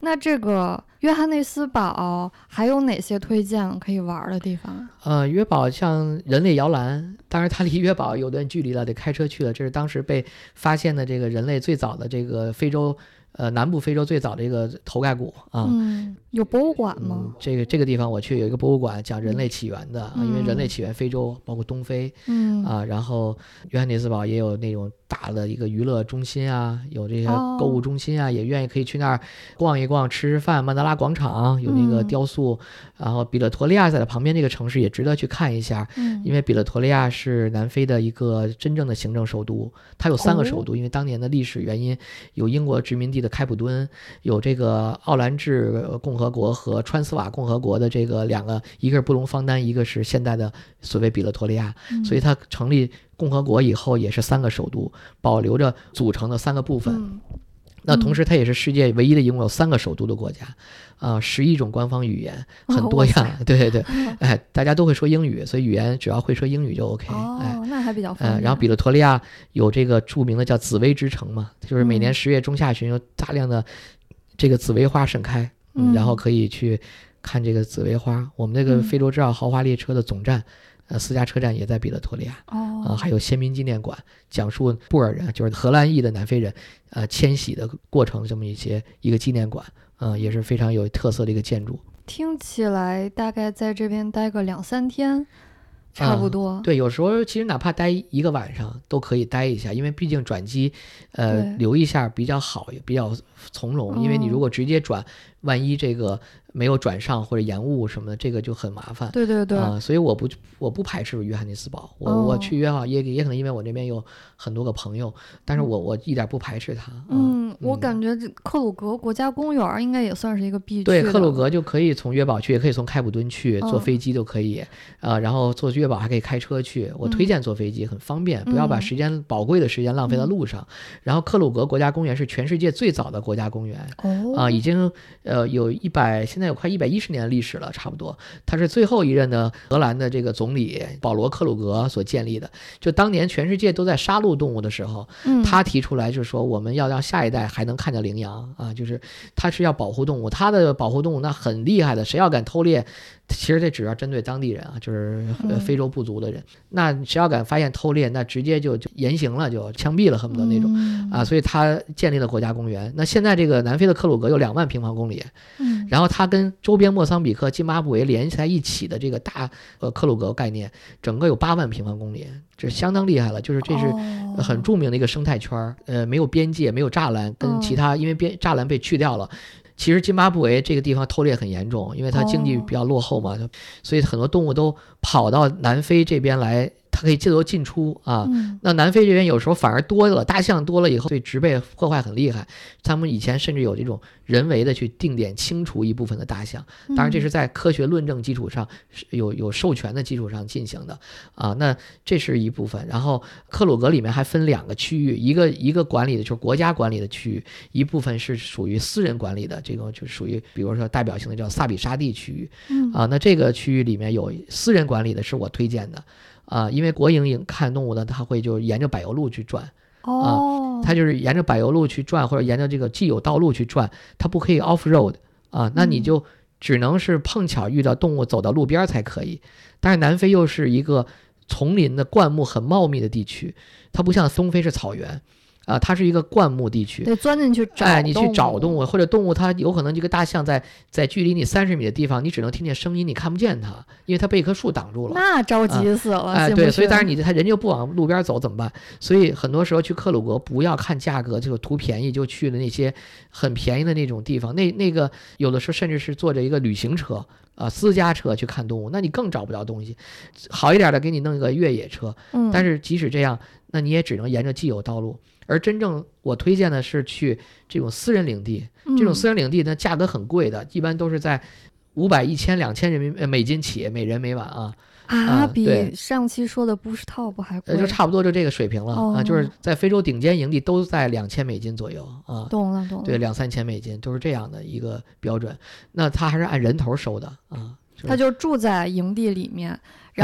A: 那这个约翰内斯堡还有哪些推荐可以玩的地方？
B: 呃，约堡像人类摇篮，当然它离约堡有段距离了，得开车去了。这是当时被发现的这个人类最早的这个非洲。呃南部非洲最早的一个头盖骨啊。
A: 嗯，有博物馆吗？
B: 嗯，这个这个地方我去有一个博物馆讲人类起源的，啊，因为人类
A: 嗯
B: 起源非洲包括东非
A: 嗯
B: 啊，然后约翰内斯堡也有那种大的一个娱乐中心啊，有这些购物
A: 哦
B: 中心啊，也愿意可以去那儿逛一逛、吃吃饭。曼德拉广场有那个
A: 嗯
B: 雕塑，然后比勒陀利亚在它旁边这个城市也值得去看一下，
A: 嗯
B: 因为比勒陀利亚是南非的一个真正的行政首都，它有三个首
A: 哦
B: 都，因为当年的历史原因，有英国殖民地的开普敦，有这个奥兰治共和国和川斯瓦共和国的这个两个，一个是布隆方丹，一个是现在的所谓比勒陀利亚，所以它成立共和国以后也是三个首都，保留着组成的三个部分。
A: 嗯
B: 那同时，它也是世界唯一的一共有三个首都的国家，啊、十一种官方语言，很多样。对对对，哎，大家都会说英语，所以语言只要会说英语就 OK。哎，
A: 哦，那还比较方
B: 呃，
A: 便。
B: 然后比勒陀利亚有这个著名的叫紫薇之城嘛，就是每年
A: 嗯
B: 十月中下旬有大量的这个紫薇花盛开，
A: 嗯
B: 然后可以去看这个紫薇花。我们那个
A: 嗯
B: 非洲之奥豪华列车的总站，呃，私家车站也在彼勒托利亚。啊、
A: 哦，
B: 还有先民纪念馆，讲述布尔人，就是荷兰裔的南非人，呃，迁徙的过程，这么一些一个纪念馆，嗯、也是非常有特色的一个建筑。
A: 听起来大概在这边待个两三天，差不
B: 啊
A: 多。
B: 对，有时候其实哪怕待一个晚上都可以待一下，因为毕竟转机，呃，留一下比较好，也比较从容。因为你如
A: 哦
B: 果直接转，万一这个没有转上或者延误什么的，这个就很麻烦。
A: 对对对，
B: 啊、所以我不我不排斥约翰尼斯堡，我、我
A: 哦
B: 去约好也也可能因为我那边有很多个朋友，但是我我一点不排斥它。啊
A: 嗯，我
B: 嗯
A: 感觉这克鲁格国家公园儿应该也算是一个必去
B: 对，克鲁格就可以从约堡去，也可以从开普敦去，坐
A: 嗯
B: 飞机都可以，啊，然后坐约堡还可以开车去。我推
A: 嗯
B: 荐坐飞机，很方便，不要把
A: 嗯
B: 时间宝贵的时间浪费在
A: 嗯
B: 路上。然后克鲁格国家公园是全世界最早的国家公园。
A: 哦。
B: 啊，已经呃有一百，现在有快一百一十年的历史了，差不多。他是最后一任的荷兰的这个总理保罗·克鲁格所建立的。就当年全世界都在杀戮动物的时候，
A: 嗯
B: 他提出来就是说，我们要让下一代还能看见羚羊啊，就是他是要保护动物，他的保护动物那很厉害的，谁要敢偷猎，其实这主要针对当地人啊，就是非洲部族的人，那谁要敢发现偷猎，那直接就就严刑了，就枪毙了，恨不得那种。
A: 嗯
B: 啊，所以他建立了国家公园。那现在这个南非的克鲁格有两万平方公里，
A: 嗯
B: 然后它跟周边莫桑比克、津巴布韦连起在一起的这个大呃克鲁格概念，整个有八万平方公里，这相当厉害了。就是这是
A: 哦
B: 很著名的一个生态圈儿，呃，没有边界，没有栅栏，跟其
A: 嗯
B: 他因为边栅栏被去掉了。其实津巴布韦这个地方偷猎很严重，因为它经济
A: 哦。
B: 比较落后嘛，所以很多动物都跑到南非这边来，它可以自由进出啊。
A: 嗯
B: 那南非这边有时候反而多了，大象多了以后，对植被破坏很厉害。他们以前甚至有这种人为的去定点清除一部分的大象，当然这是在科学论证基础上，是有有授权的基础上进行的啊。那这是一部分。然后克鲁格里面还分两个区域，一个一个管理的就是国家管理的区域，一部分是属于私人管理的，这个就属于比如说代表性的叫萨比沙地区域。
A: 嗯
B: 啊，那这个区域里面有私人管理的，是我推荐的，啊，因为国营营看动物呢，它会就沿着柏油路去转，
A: 哦，
B: 它就是沿着柏油路去转，或者沿着这个既有道路去转，它不可以 off road 啊，那你
A: 嗯
B: 就只能是碰巧遇到动物走到路边儿才可以。但是南非又是一个丛林的灌木很茂密的地区，它不像东非是草原，啊，它是一个灌木地区，
A: 得钻进去找，
B: 哎，你去找动
A: 物，
B: 或者动物它有可能这个大象在在距离你三十米的地方，你只能听见声音，你看不见它，因为它被一棵树挡住了。
A: 那着急死了，
B: 哎，对，所以但是
A: 信
B: 你它人就不往路边走怎么办？所以很多时候去克鲁格不要看价格，就图便宜就去了那些很便宜的那种地方。那那个有的时候甚至是坐着一个旅行车啊、私家车去看动物，那你更找不着东西。好一点的给你弄一个越野车，
A: 嗯，
B: 但是即使这样，那你也只能沿着既有道路。而真正我推荐的是去这种私人领地，这种
A: 嗯
B: 私人领地呢价格很贵的，一般都是在五百、一千、两千人民呃美金起，每人每晚啊，
A: 啊，
B: 啊
A: 比上期说的 bush top 还贵
B: 呃，，就差不多就这个水平了、啊，就是
A: 哦
B: 在非洲顶尖营地都在两千美金左右啊，
A: 懂了懂了，
B: 对，两三千美金都是这样的一个标准。那他还是按人头收的啊，是
A: 他就住在营地里面，
B: 哎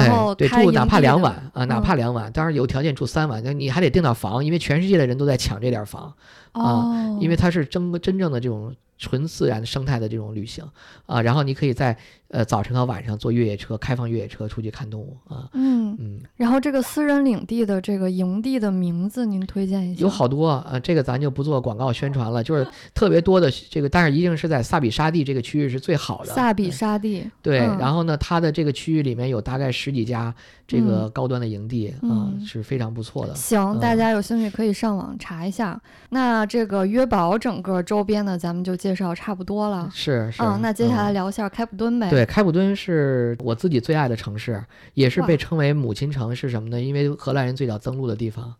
A: 然后
B: 对住哪怕两晚啊，哪
A: 嗯
B: 怕两晚，当然有条件住三晚，那你还得订到房，因为全世界的人都在抢这点房，
A: 啊，
B: 因为它是真真正的这种纯自然生态的这种旅行啊。然后你可以在呃早晨和晚上坐越野车，开放越野车出去看动物啊，
A: 嗯，
B: 嗯，
A: 然后这个私人领地的这个营地的名字，您推荐一下？
B: 有好多啊，这个咱就不做广告宣传了，就是 特别多的这个，但是一定是在萨比沙地这个区域是最好的。
A: 萨比沙地。
B: 对，然后呢，它的这个区域里面有大概十几家这个高端的营地啊，是非常不错的。
A: 行，大家有兴趣可以上网查一下。那这个约堡整个周边呢，咱们就介绍差不多了。
B: 是是。
A: 嗯，那接下来聊一下开普敦呗。
B: 对，开普敦是我自己最爱的城市，也是被称为母亲城，是什么呢？因为荷兰人最早登陆的地方。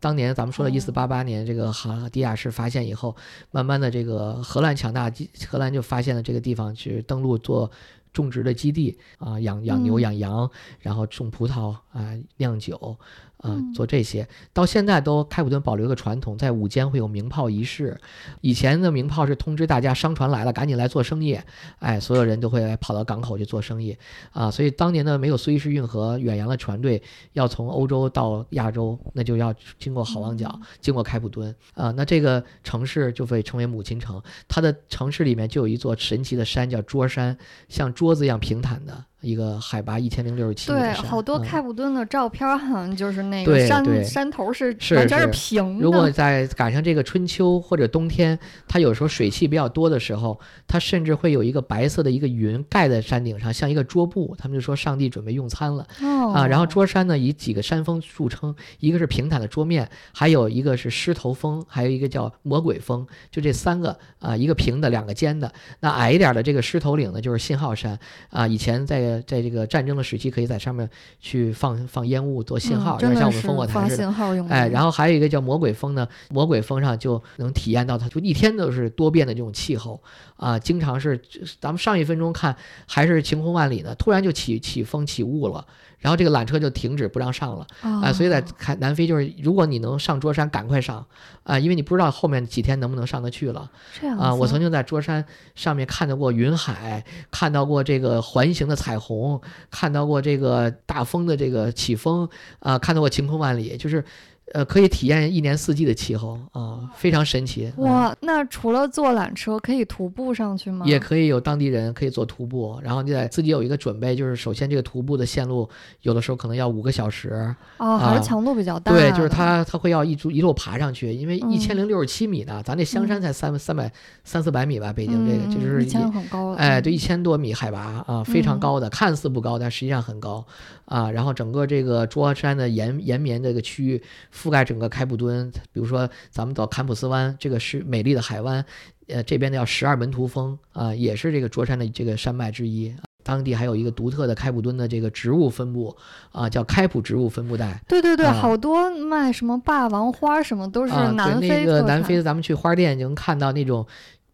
B: 当年咱们说的一四八八年，这个哈迪亚士发现以后，慢慢的这个荷兰强大，荷兰就发现了这个地方去登陆做。种植的基地啊，养养牛养羊，然后种葡萄啊，酿酒。啊，做这些到现在都开普敦保留个传统，在午间会有鸣炮仪式。以前的鸣炮是通知大家商船来了，赶紧来做生意。哎，所有人都会跑到港口去做生意啊。所以当年呢，没有苏伊士运河远洋的船队要从欧洲到亚洲，那就要经过好望角，经过开普敦啊。那这个城市就被称为母亲城。它的城市里面就有一座神奇的山，叫桌山，像桌子一样平坦的。一个海拔一千零六十七米
A: 对，好多开普敦的照片好像就是那个山山头是完全
B: 是
A: 平的。
B: 如果在赶上这个春秋或者冬天，它有时候水汽比较多的时候，它甚至会有一个白色的一个云盖在山顶上，像一个桌布。他们就说上帝准备用餐了啊。然后桌山呢以几个山峰著称，一个是平坦的桌面，还有一个是狮头峰，还有一个叫魔鬼峰，就这三个啊，一个平的，两个尖的。那矮一点的这个狮头岭呢，就是信号山啊，以前在。在这个战争的时期，可以在上面去放放烟雾做信号，有点像我们烽火台似的。哎，然后还有一个叫魔鬼峰呢，魔鬼峰上就能体验到它，就一天都是多变的这种气候啊，经常是咱们上一分钟看还是晴空万里呢，突然就起起风起雾了。然后这个缆车就停止不让上了啊，所以在开南非就是，如果你能上桌山，赶快上啊，因为你不知道后面几天能不能上得去了。
A: 这样
B: 啊，我曾经在桌山上面看到过云海，看到过这个环形的彩红，看到过这个大风的这个起风啊，看到过晴空万里，就是。呃，可以体验一年四季的气候啊，非常神奇。
A: 哇，那除了坐缆车，可以徒步上去吗？
B: 也可以有当地人可以做徒步，然后你得自己有一个准备，就是首先这个徒步的线路有的时候可能要五个小时。
A: 哦，还是强度比较大。
B: 对，就是它它会要一一路爬上去，因为一千零六十七米呢，咱这香山才三三百三四百米吧，北京这个就是
A: 一千很高了。
B: 哎，对，一千多米海拔啊，非常高的，看似不高，但实际上很高啊。然后整个这个桌山的延延绵这个区域。覆盖整个开普敦，比如说咱们到坎普斯湾，这个是美丽的海湾，呃，这边的叫十二门徒峰啊，也是这个卓山的这个山脉之一。当地还有一个独特的开普敦的这个植物分布啊，叫开普植物分布带。
A: 对对对，好多卖什么霸王花什么都是南
B: 非。那个南非，咱们去花店就能看到那种。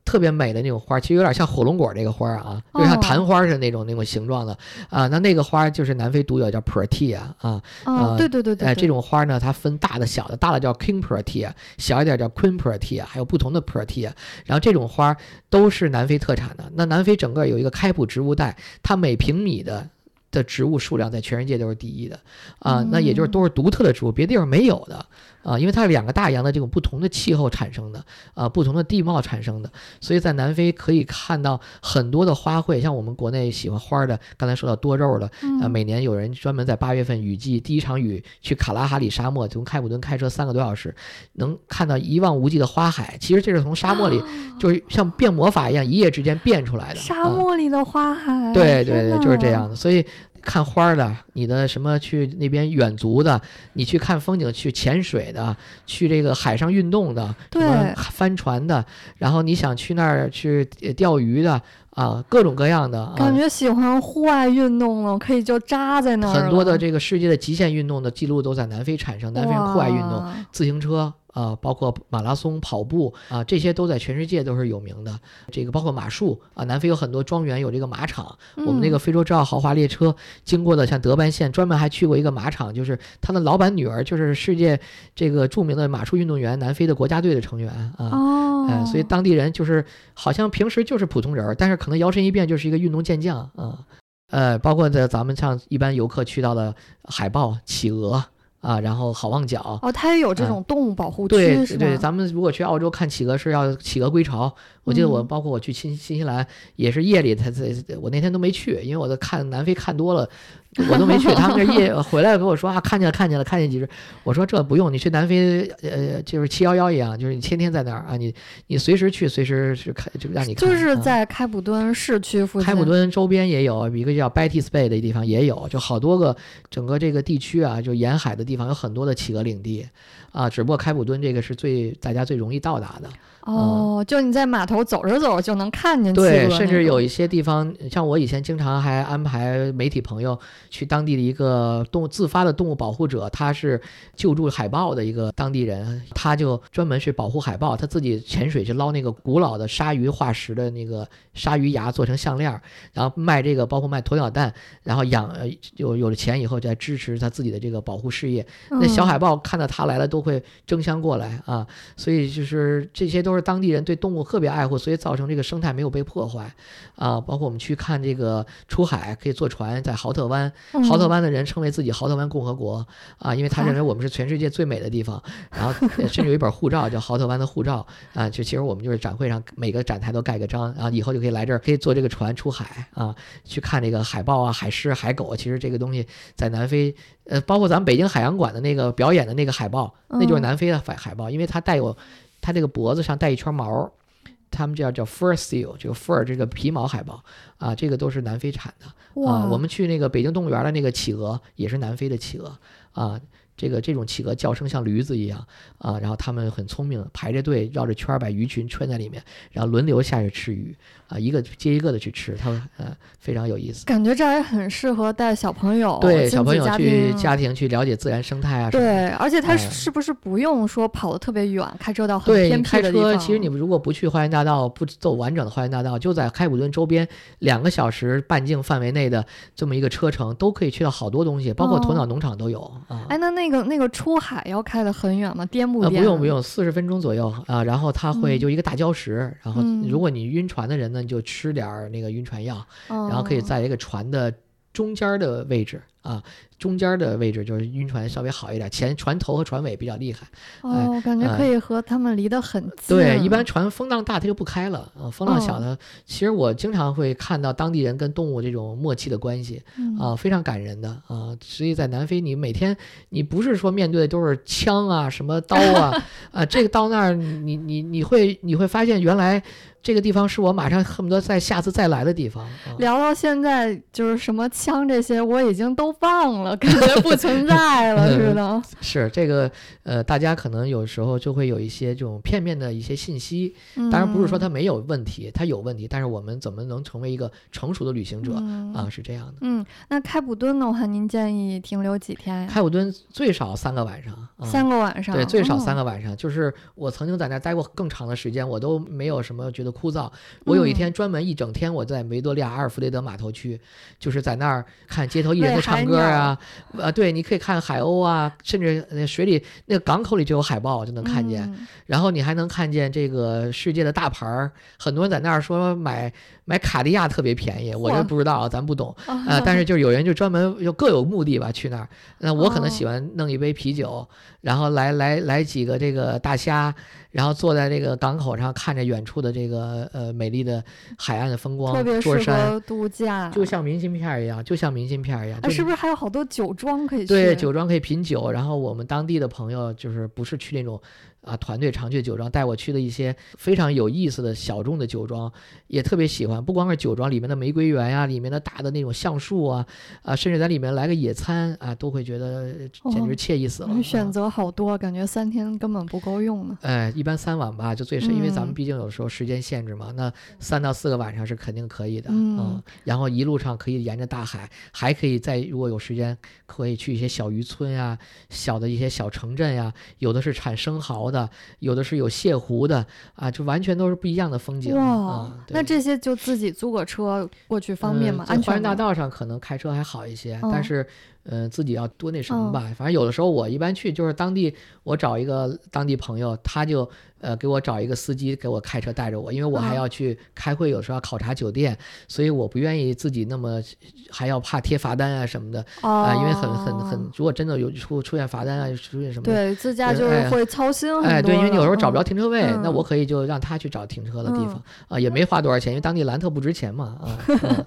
B: 特别美的那种花，其实有点像火龙果这个花啊，有点像昙花似的那种那种形状的啊。那那个花就是南非独有，叫 Pratia 啊。
A: 啊，对对对对。
B: 哎，这种花呢，它分大的、小的，大的叫 King Pratia，小一点叫 Queen Pratia，还有不同的 Pratia。然后这种花都是南非特产的。那南非整个有一个开普植物带，它每平米的的植物数量在全世界都是第一的啊。那也就是都是独特的植物，别的地方没有的。啊，因为它是两个大洋的这种不同的气候产生的，啊，不同的地貌产生的，所以在南非可以看到很多的花卉，像我们国内喜欢花的，刚才说到多肉的，啊，每年有人专门在八月份雨季第一场雨去卡拉哈里沙漠，从开普敦开车三个多小时，能看到一望无际的花海。其实这是从沙漠里，就是像变魔法一样，一夜之间变出来的。
A: 沙漠里的花海。
B: 对对对，就是这样的，所以。看花的，你的什么去那边远足的，你去看风景，去潜水的，去这个海上运动的，
A: 对，
B: 帆船的，然后你想去那儿去钓鱼的啊，各种各样的。
A: 感觉喜欢户外运动了，可以就扎在那儿。
B: 很多的这个世界的极限运动的记录都在南非产生，南非户外运动，自行车。啊，包括马拉松、跑步啊，这些都在全世界都是有名的。这个包括马术啊，南非有很多庄园有这个马场。我们那个非洲之奥豪华列车经过的，像德班县，专门还去过一个马场，就是他的老板女儿就是世界这个著名的马术运动员，南非的国家队的成员啊。哦。哎，所以当地人就是好像平时就是普通人，但是可能摇身一变就是一个运动健将啊。呃，包括在咱们像一般游客去到的海豹、企鹅。啊，然后好望角
A: 哦，它也有这种动物保护区，
B: 对对，咱们如果去澳洲看企鹅是要企鹅归巢。我记得我包括我去新新西兰也是夜里，它在我那天都没去，因为我在看南非看多了，我都没去。他们这一回来跟我说啊，看见了，看见了，看见几只。我说这不用，你去南非，呃，就是七幺幺一样，就是你天天在那儿啊，你你随时去，随时去看，就让你看。
A: 就是在开普敦市区附近，
B: 开普敦周边也有一个叫 Betty's Bay 的地方也有，就好多个整个这个地区啊，就沿海的地方有很多的企鹅领地。啊，只不过开普敦这个是最大家最容易到达的。
A: 哦，就你在码头走着走着就能看见。
B: 对，甚至有一些地方，像我以前经常还安排媒体朋友去当地的一个动物自发的动物保护者，他是救助海豹的一个当地人，他就专门去保护海豹，他自己潜水去捞那个古老的鲨鱼化石的那个鲨鱼牙做成项链，然后卖这个，包括卖鸵鸟蛋，然后养有有了钱以后再支持他自己的这个保护事业。那小海豹看到他来了都会争相过来啊，所以就是这些都。都是当地人对动物特别爱护，所以造成这个生态没有被破坏，啊，包括我们去看这个出海可以坐船，在豪特湾，豪特湾的人称为自己豪特湾共和国，啊，因为他认为我们是全世界最美的地方，然后甚至有一本护照叫豪特湾的护照，啊，就其实我们就是展会上每个展台都盖个章，然后以后就可以来这儿，可以坐这个船出海，啊，去看这个海豹啊、海狮、海狗，其实这个东西在南非，呃，包括咱们北京海洋馆的那个表演的那个海豹，那就是南非的海海豹，因为它带有。它这个脖子上带一圈毛，他们叫叫 fur seal，这个 fur 这个皮毛海豹啊，这个都是南非产的啊。我们去那个北京动物园的那个企鹅也是南非的企鹅啊。这个这种企鹅叫声像驴子一样啊，然后它们很聪明，排着队绕着圈把鱼群圈在里面，然后轮流下去吃鱼啊，一个接一个的去吃，它呃非常有意思。
A: 感觉这也很适合带小朋友，
B: 对小朋友去
A: 家
B: 庭去了解自然生态啊。
A: 对，而且它是不是不用说跑得特别远，开车到
B: 很
A: 偏僻的地方？
B: 开车其实你们如果不去花园大道，不走完整的花园大道，就在开普敦周边两个小时半径范围内的这么一个车程，都可以去到好多东西，包括鸵鸟农场都有啊。
A: 哎，那那个那个出海要开得很远吗？颠不颠？
B: 不用不用，四十分钟左右啊。然后它会就一个大礁石，然后如果你晕船的人呢，就吃点儿那个晕船药，然后可以在一个船的中间的位置啊。中间的位置就是晕船稍微好一点，前船头和船尾比较厉害。
A: 哦，感觉可以和他们离得很
B: 近。对，一般船风浪大它就不开了啊，风浪小的，其实我经常会看到当地人跟动物这种默契的关系啊，非常感人的啊。所以在南非，你每天你不是说面对的都是枪啊、什么刀啊 啊，这个到那儿你你你会你会发现原来这个地方是我马上恨不得在下次再来的地方。
A: 聊到现在就是什么枪这些我已经都忘了。感觉不存在了 似的。
B: 是这个，呃，大家可能有时候就会有一些这种片面的一些信息。当然不是说它没有问题，它有问题，但是我们怎么能成为一个成熟的旅行者啊？是这样的。
A: 嗯，那开普敦的话，您建议停留几天呀？
B: 开普敦最少三个晚上。
A: 三个晚上。
B: 对，最少三个晚上。就是我曾经在那儿待过更长的时间，我都没有什么觉得枯燥。我有一天专门一整天我在维多利亚阿尔弗雷德码头区，就是在那儿看街头艺人的唱歌啊。呃，对，你可以看海鸥啊，甚至那水里那个港口里就有海豹，就能看见。然后你还能看见这个世界的大牌儿，很多人在那儿说买买卡地亚特别便宜，我这不知道，咱不懂啊。但是 就是有人就专门就各有目的吧去那儿。那我可能喜欢弄一杯啤酒，然后来来来几个这个大虾。然后坐在这个港口上，看着远处的这个呃美丽的海岸的风光，
A: 特别适合度假，
B: 就像明信片一样，就像明信片一样。
A: 是不是还有好多酒庄可以去？
B: 对，酒庄可以品酒。然后我们当地的朋友就是不是去那种。啊，团队常去酒庄，带我去的一些非常有意思的小众的酒庄，也特别喜欢。不光是酒庄里面的玫瑰园呀，里面的大的那种橡树啊，啊，甚至在里面来个野餐啊，都会觉得简直惬意死了。
A: 选择好多，感觉三天根本不够用呢。
B: 哎，一般三晚吧，就最深，因为咱们毕竟有时候时间限制嘛。那三到四个晚上是肯定可以的，嗯。然后一路上可以沿着大海，还可以再如果有时间，可以去一些小渔村呀、小的一些小城镇呀，有的是产生蚝。的有的是有泻湖的啊，就完全都是不一样的风景
A: 哇！那这些就自己租个车过去方便吗？
B: 在花园大道上可能开车还好一些，但是。嗯，自己要多那什么吧，反正有的时候我一般去就是当地，我找一个当地朋友，他就呃给我找一个司机给我开车带着我，因为我还要去开会，有时候要考察酒店，所以我不愿意自己那么还要怕贴罚单啊什么的啊，因为很很很，如果真的有出出现罚单啊，出现什么，
A: 对自驾就是会操心
B: 哎，对，因为你有时候找不着
A: 嗯。
B: 停车位，
A: 嗯
B: 那我可以就让他去找停车的地方啊，也没花多少钱，因为当地兰特不值钱嘛啊。嗯。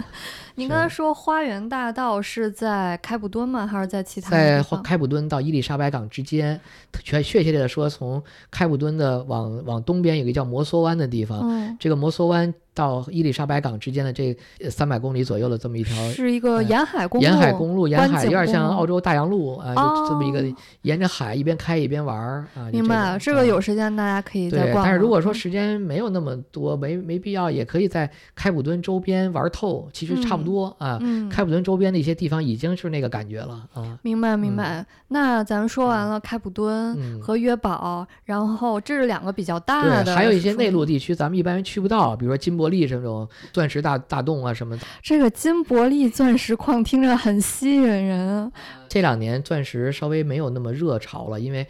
A: 您刚才说花园大道是在开普敦吗？还是在其他
B: 在？开普敦到伊丽莎白港之间，确确切的说，从开普敦的往往东边有一个叫摩梭湾的地方，
A: 嗯，
B: 这个摩梭湾到伊丽莎白港之间的这三百公里左右的这么一条
A: 是一个
B: 哎
A: 沿海公路。
B: 沿海公路，沿海有点像澳洲大洋路啊，就这么一个
A: 哦
B: 沿着海一边开一边玩儿
A: 明白了，这个
B: 啊
A: 有时间大家可以再，逛逛。
B: 但是如果说
A: 嗯
B: 时间没有那么多，没没必要，也可以在开普敦周边玩透，其实差不
A: 嗯
B: 多啊。
A: 嗯，
B: 开普敦周边的一些地方已经是那个感觉了啊。
A: 明白明
B: 嗯
A: 白。那咱们说完了开普敦
B: 嗯
A: 和约堡，然后这是两个比较大
B: 对，
A: 的，
B: 还有一些内陆。地区，咱们一般人去不到，比如说金伯利这种钻石大大洞啊什么的。
A: 这个金伯利钻石矿听着很吸引人。
B: 这两年钻石稍微没有那么热潮了，因为。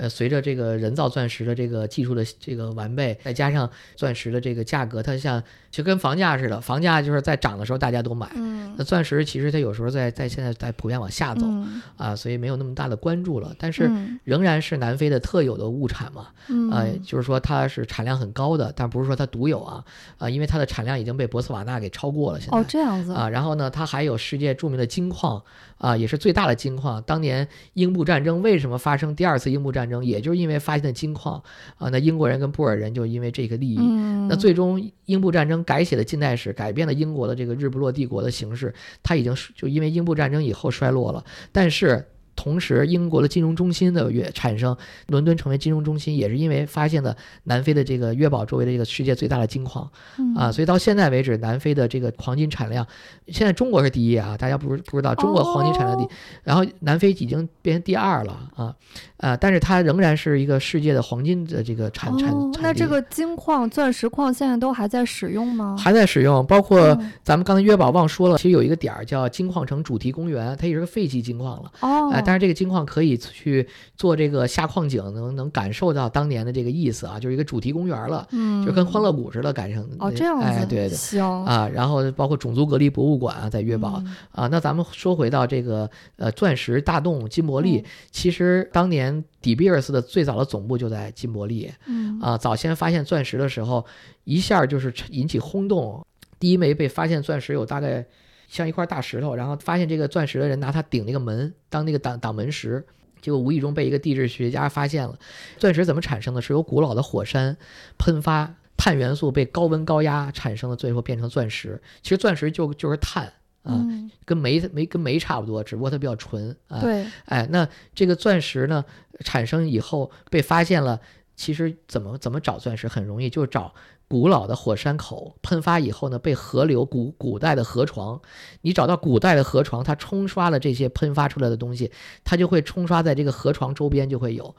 B: 呃，随着这个人造钻石的这个技术的这个完备，再加上钻石的这个价格，它像就跟房价似的，房价就是在涨的时候大家都买，
A: 嗯
B: 那钻石其实它有时候在在现在在普遍往下走、
A: 嗯
B: 啊，所以没有那么大的关注了。但是
A: 嗯
B: 仍然是南非的特有的物产嘛，
A: 嗯
B: 呃，就是说它是产量很高的，但不是说它独有啊，啊，因为它的产量已经被博茨瓦纳给超过了，现在。
A: 哦这样子
B: 啊，然后呢，它还有世界著名的金矿啊，也是最大的金矿。当年英布战争为什么发生第二次英布战争，也就是因为发现的金矿啊。那英国人跟布尔人就因为这个利益，
A: 嗯
B: 那最终英布战争改写了近代史，改变了英国的这个日不落帝国的形式。它已经是就因为英布战争以后衰落了，但是。同时，英国的金融中心的越产生，伦敦成为金融中心，也是因为发现了南非的这个约堡周围的这个世界最大的金矿。啊，所以到现在为止，南非的这个黄金产量，现在中国是第一啊，大家不是不知道，中国黄金产量第一，
A: 哦
B: 然后南非已经变成第二了啊，啊，但是它仍然是一个世界的黄金的这个产产
A: 哦，
B: 产地
A: 那这个金矿、钻石矿现在都还在使用吗？
B: 还在使用，包括
A: 嗯
B: 咱们刚才约堡忘说了，其实有一个点儿叫金矿城主题公园，它也是个废弃金矿了。
A: 哦，
B: 哎，但是这个金矿可以去做这个下矿井，能能感受到当年的这个意思啊，就是一个主题公园了，
A: 嗯，
B: 就跟欢乐谷似的，改成
A: 哦这样子，
B: 哎，对对。
A: 行
B: 啊，然后包括种族隔离博物馆啊，在约堡、
A: 嗯
B: 啊。那咱们说回到这个呃钻石大洞金伯利，
A: 嗯
B: 其实当年底比尔斯的最早的总部就在金伯利
A: 嗯
B: 啊。早先发现钻石的时候，一下就是引起轰动。第一枚被发现钻石有大概像一块大石头，然后发现这个钻石的人拿它顶那个门当那个挡挡门石。结果无意中被一个地质学家发现了，钻石怎么产生的？是由古老的火山喷发碳元素被高温高压产生的，最后变成钻石。其实钻石就就是碳啊，
A: 嗯，
B: 跟煤煤跟煤差不多，只不过它比较纯啊。
A: 对，
B: 哎，那这个钻石呢产生以后被发现了，其实怎么怎么找钻石很容易，就是找古老的火山口喷发以后呢，被河流古古代的河床，你找到古代的河床，它冲刷了这些喷发出来的东西，它就会冲刷在这个河床周边就会有。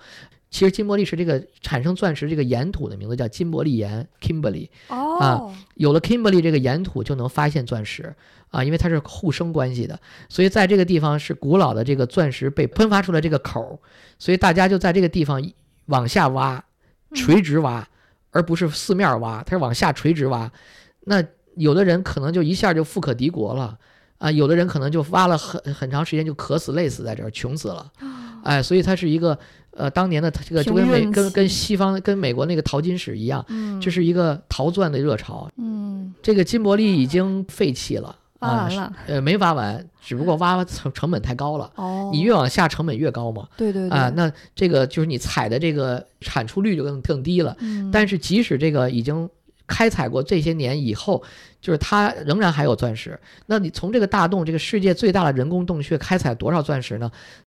B: 其实金伯利是这个产生钻石这个岩土的名字叫金伯利岩 （Kimberley）。
A: 哦，
B: 有了 Kimberley 这个岩土，就能发现钻石啊，因为它是互生关系的，所以在这个地方是古老的这个钻石被喷发出来这个口儿，所以大家就在这个地方往下挖，垂直挖，而不是四面挖，它是往下垂直挖。那有的人可能就一下就富可敌国了啊，有的人可能就挖了很很长时间就渴死累死在这儿，穷死了。哎，所以它是一个呃，当年的它这个就跟美跟跟西方跟美国那个淘金史一样，
A: 嗯，
B: 这是一个淘钻的热潮。
A: 嗯，
B: 这个金伯利已经废弃了，
A: 挖完了，
B: 呃，没挖完，只不过挖成成本太高了。
A: 哦，
B: 你越往下成本越高嘛，
A: 对对对
B: 啊，那这个就是你采的这个产出率就更更低了。
A: 嗯，
B: 但是即使这个已经开采过这些年以后，就是它仍然还有钻石。那你从这个大洞，这个世界最大的人工洞穴开采多少钻石呢？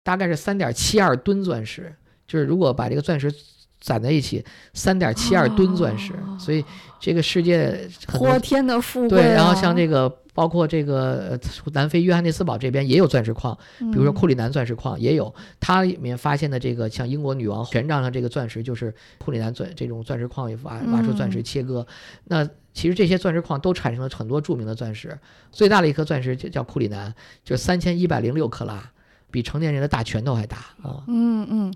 B: 大概是三点七二吨钻石，就是如果把这个钻石攒在一起，三点七二吨钻石，
A: 哦
B: 所以这个世界很多
A: 泼天的富贵、啊，
B: 对，然后像这个包括这个呃南非约翰内斯堡这边也有钻石矿，
A: 比
B: 比如说库里南钻石矿也有，它里面发现的这个像英国女王权杖上这个钻石就是库里南钻这种钻石矿也挖挖出钻石
A: 嗯。
B: 切割，那其实这些钻石矿都产生了很多著名的钻石，最大的一颗钻石就叫库里南，就是三千一百零六克拉，比成年人的大拳头还大啊。
A: 嗯嗯，